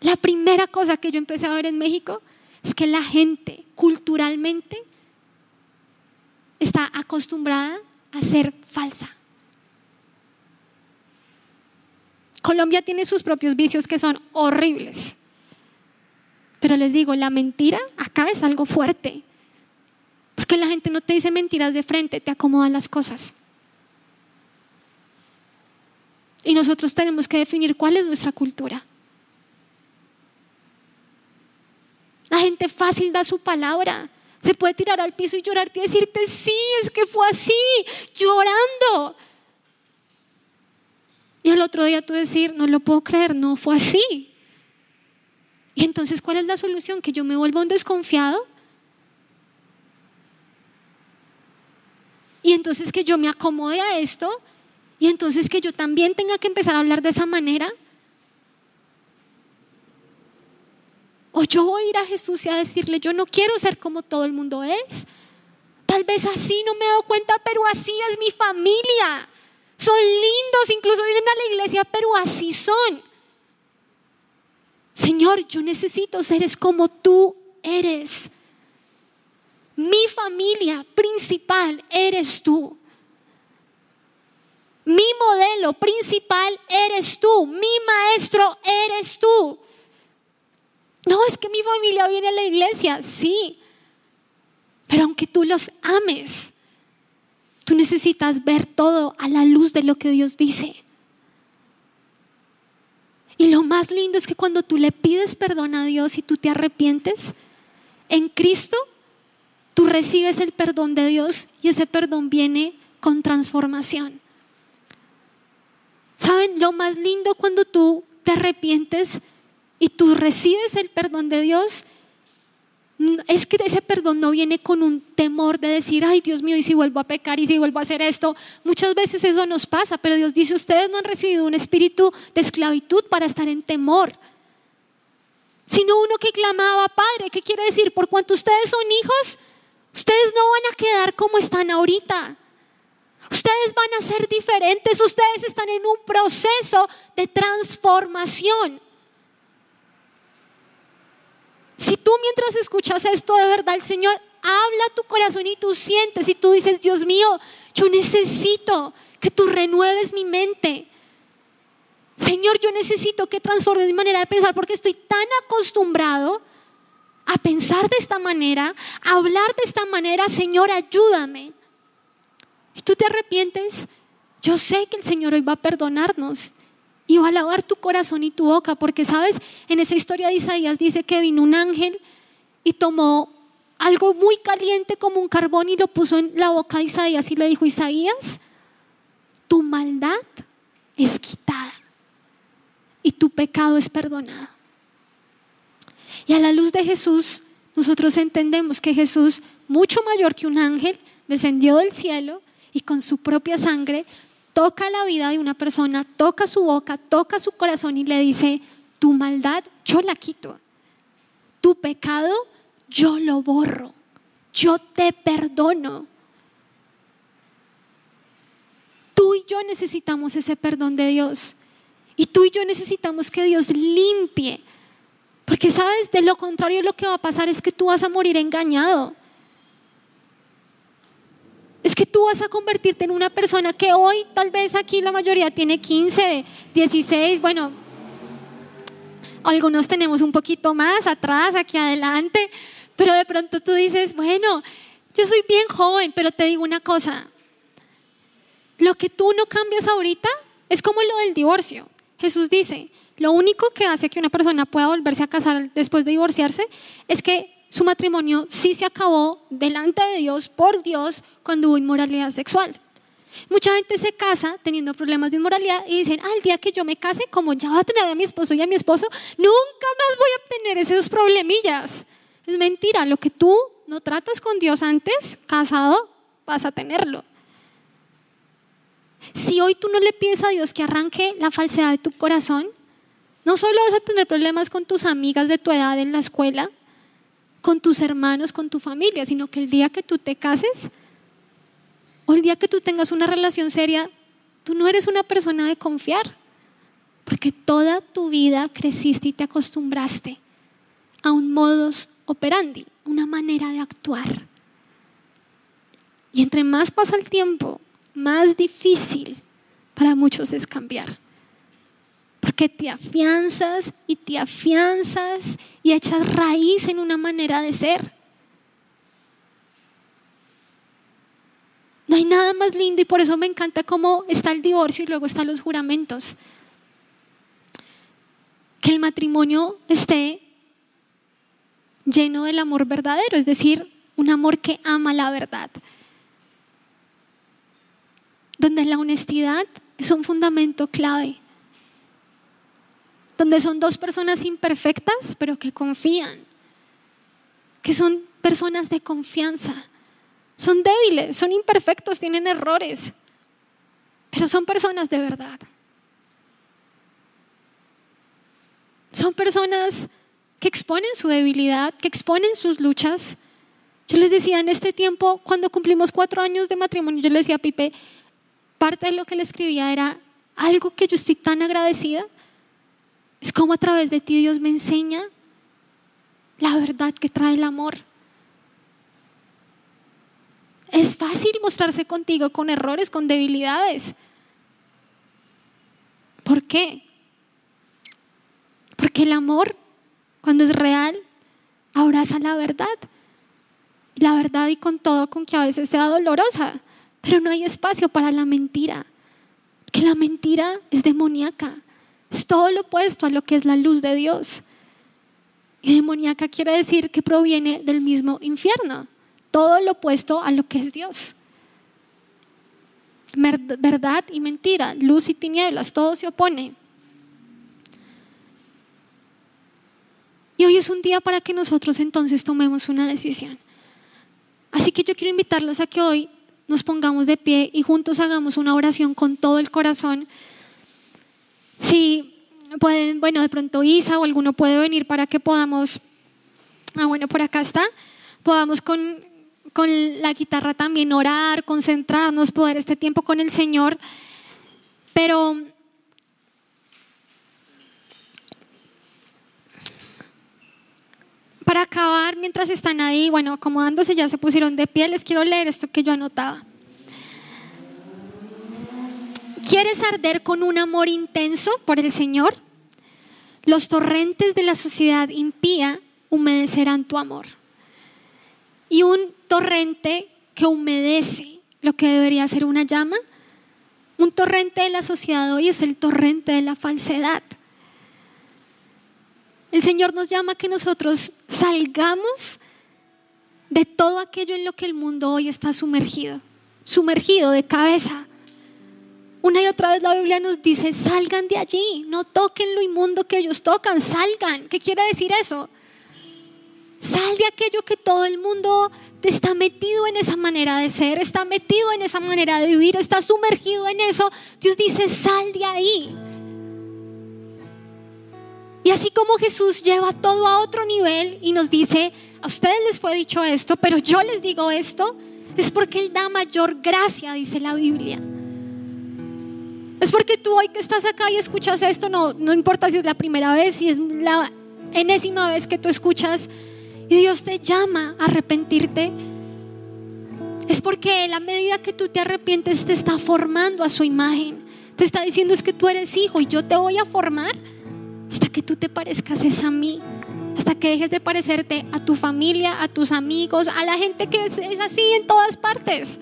la primera cosa que yo empecé a ver en México es que la gente culturalmente está acostumbrada a ser falsa. Colombia tiene sus propios vicios que son horribles. Pero les digo, la mentira acá es algo fuerte. Porque la gente no te dice mentiras de frente, te acomodan las cosas. Y nosotros tenemos que definir cuál es nuestra cultura. La gente fácil da su palabra. Se puede tirar al piso y llorarte y decirte, sí, es que fue así, llorando. Y al otro día tú decir, no lo puedo creer, no fue así. Y entonces, ¿cuál es la solución? Que yo me vuelva un desconfiado. Y entonces que yo me acomode a esto. Y entonces que yo también tenga que empezar a hablar de esa manera. O yo voy a ir a Jesús y a decirle, yo no quiero ser como todo el mundo es. Tal vez así no me he dado cuenta, pero así es mi familia. Son lindos, incluso vienen a la iglesia, pero así son. Señor, yo necesito seres como tú eres. Mi familia principal eres tú. Mi modelo principal eres tú. Mi maestro eres tú. No, es que mi familia viene a la iglesia, sí. Pero aunque tú los ames, tú necesitas ver todo a la luz de lo que Dios dice. Y lo más lindo es que cuando tú le pides perdón a Dios y tú te arrepientes, en Cristo tú recibes el perdón de Dios y ese perdón viene con transformación. ¿Saben? Lo más lindo cuando tú te arrepientes y tú recibes el perdón de Dios, es que ese perdón no viene con un temor de decir, ay Dios mío, y si vuelvo a pecar y si vuelvo a hacer esto. Muchas veces eso nos pasa, pero Dios dice, ustedes no han recibido un espíritu de esclavitud para estar en temor, sino uno que clamaba, Padre, ¿qué quiere decir? Por cuanto ustedes son hijos, ustedes no van a quedar como están ahorita. Ustedes van a ser diferentes, ustedes están en un proceso de transformación. Si tú mientras escuchas esto de verdad, el Señor habla a tu corazón y tú sientes y tú dices, Dios mío, yo necesito que tú renueves mi mente. Señor, yo necesito que transformes mi manera de pensar porque estoy tan acostumbrado a pensar de esta manera, a hablar de esta manera. Señor, ayúdame. Y tú te arrepientes. Yo sé que el Señor hoy va a perdonarnos y va a lavar tu corazón y tu boca, porque sabes, en esa historia de Isaías dice que vino un ángel y tomó algo muy caliente como un carbón y lo puso en la boca de Isaías y le dijo, Isaías, tu maldad es quitada y tu pecado es perdonado. Y a la luz de Jesús, nosotros entendemos que Jesús, mucho mayor que un ángel, descendió del cielo y con su propia sangre toca la vida de una persona, toca su boca, toca su corazón y le dice, tu maldad yo la quito, tu pecado yo lo borro, yo te perdono. Tú y yo necesitamos ese perdón de Dios. Y tú y yo necesitamos que Dios limpie. Porque sabes, de lo contrario lo que va a pasar es que tú vas a morir engañado es que tú vas a convertirte en una persona que hoy tal vez aquí la mayoría tiene 15, 16, bueno, algunos tenemos un poquito más atrás, aquí adelante, Pero de pronto tú dices, bueno, yo soy bien joven, pero te digo una cosa. Lo que tú no cambias ahorita es como lo del divorcio. Jesús dice, lo único que hace que una persona pueda volverse a casar después de divorciarse es que su matrimonio sí se acabó delante de Dios, por Dios, cuando hubo inmoralidad sexual. Mucha gente se casa teniendo problemas de inmoralidad y dicen, el día que yo me case, como ya va a tener a mi esposo y a mi esposo, nunca más voy a tener esos problemillas. Es mentira, lo que tú no tratas con Dios antes, casado, vas a tenerlo. Si hoy tú no le pides a Dios que arranque la falsedad de tu corazón, no solo vas a tener problemas con tus amigas de tu edad en la escuela, con tus hermanos, con tu familia, sino que el día que tú te cases, o el día que tú tengas una relación seria, tú no eres una persona de confiar, porque toda tu vida creciste y te acostumbraste a un modus operandi, una manera de actuar. Y entre más pasa el tiempo, más difícil para muchos es cambiar. Porque te afianzas y te afianzas y echas raíz en una manera de ser. No hay nada más lindo y por eso me encanta cómo está el divorcio y luego están los juramentos. Que el matrimonio esté lleno del amor verdadero, es decir, un amor que ama la verdad. Donde la honestidad es un fundamento clave. Donde son dos personas imperfectas, pero que confían. Que son personas de confianza son débiles, son imperfectos, tienen errores, pero son personas de verdad. Son personas que exponen su debilidad, que exponen sus luchas. Yo les decía, en este tiempo, cuando cumplimos cuatro años de matrimonio, yo le decía a Pipe, parte de lo que le escribía era algo que yo estoy tan agradecida, es como a través de ti Dios me enseña la verdad que trae el amor. Es fácil mostrarse contigo con errores, con debilidades. ¿Por qué? Porque el amor, cuando es real, abraza la verdad. La verdad y con todo, con que a veces sea dolorosa, pero no hay espacio para la mentira. Que la mentira es demoníaca. Es todo lo opuesto a lo que es la luz de Dios. Y demoníaca quiere decir que proviene del mismo infierno todo lo opuesto a lo que es Dios. Verdad y mentira, luz y tinieblas, todo se opone. Y hoy es un día para que nosotros entonces tomemos una decisión. Así que yo quiero invitarlos a que hoy nos pongamos de pie y juntos hagamos una oración con todo el corazón. Si pueden, bueno, de pronto Isa o alguno puede venir para que podamos, ah, bueno, por acá está, podamos con, con la guitarra también orar, concentrarnos, poder este tiempo con el Señor. Pero para acabar, mientras están ahí, bueno, acomodándose, ya se pusieron de pie, les quiero leer esto que yo anotaba. ¿Quieres arder con un amor intenso por el Señor? Los torrentes de la sociedad impía humedecerán tu amor. Y un torrente que humedece lo que debería ser una llama. Un torrente de la sociedad hoy es el torrente de la falsedad. El Señor nos llama a que nosotros salgamos de todo aquello en lo que el mundo hoy está sumergido, sumergido de cabeza. Una y otra vez la Biblia nos dice, salgan de allí, no toquen lo inmundo que ellos tocan, salgan. ¿Qué quiere decir eso? Sal de aquello que todo el mundo está metido en esa manera de ser, está metido en esa manera de vivir, está sumergido en eso. Dios dice, sal de ahí. Y así como Jesús lleva todo a otro nivel y nos dice, a ustedes les fue dicho esto, pero yo les digo esto, es porque Él da mayor gracia, dice la Biblia. Es porque tú hoy que estás acá y escuchas esto, no, no importa si es la primera vez, si es la enésima vez que tú escuchas y Dios te llama a arrepentirte, es porque a medida que tú te arrepientes te está formando a su imagen. Te está diciendo es que tú eres hijo y yo te voy a formar hasta que tú te parezcas a mí, hasta que dejes de parecerte a tu familia, a tus amigos, a la gente que es, es así en todas partes,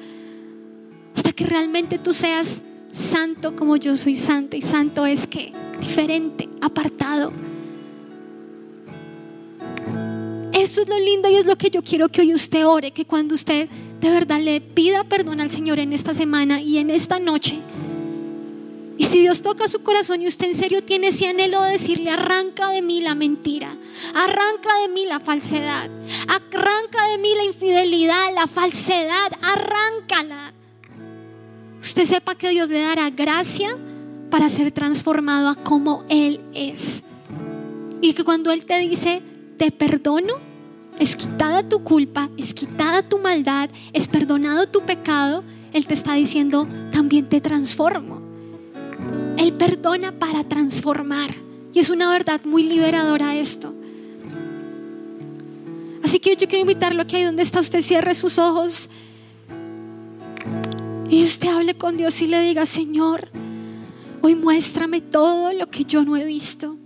hasta que realmente tú seas santo como yo soy santo y santo es que diferente, apartado. Eso es lo lindo y es lo que yo quiero que hoy usted ore, que cuando usted de verdad le pida perdón al Señor en esta semana y en esta noche, y si Dios toca su corazón y usted en serio tiene ese anhelo de decirle, arranca de mí la mentira, arranca de mí la falsedad, arranca de mí la infidelidad, la falsedad, arráncala. Usted sepa que Dios le dará gracia para ser transformado a como Él es. Y que cuando Él te dice, te perdono, es quitada tu culpa, es quitada tu maldad, es perdonado tu pecado, Él te está diciendo, también te transformo. Él perdona para transformar. Y es una verdad muy liberadora esto. Así que yo quiero invitarlo a que ahí donde está usted cierre sus ojos y usted hable con Dios y le diga, Señor, hoy muéstrame todo lo que yo no he visto.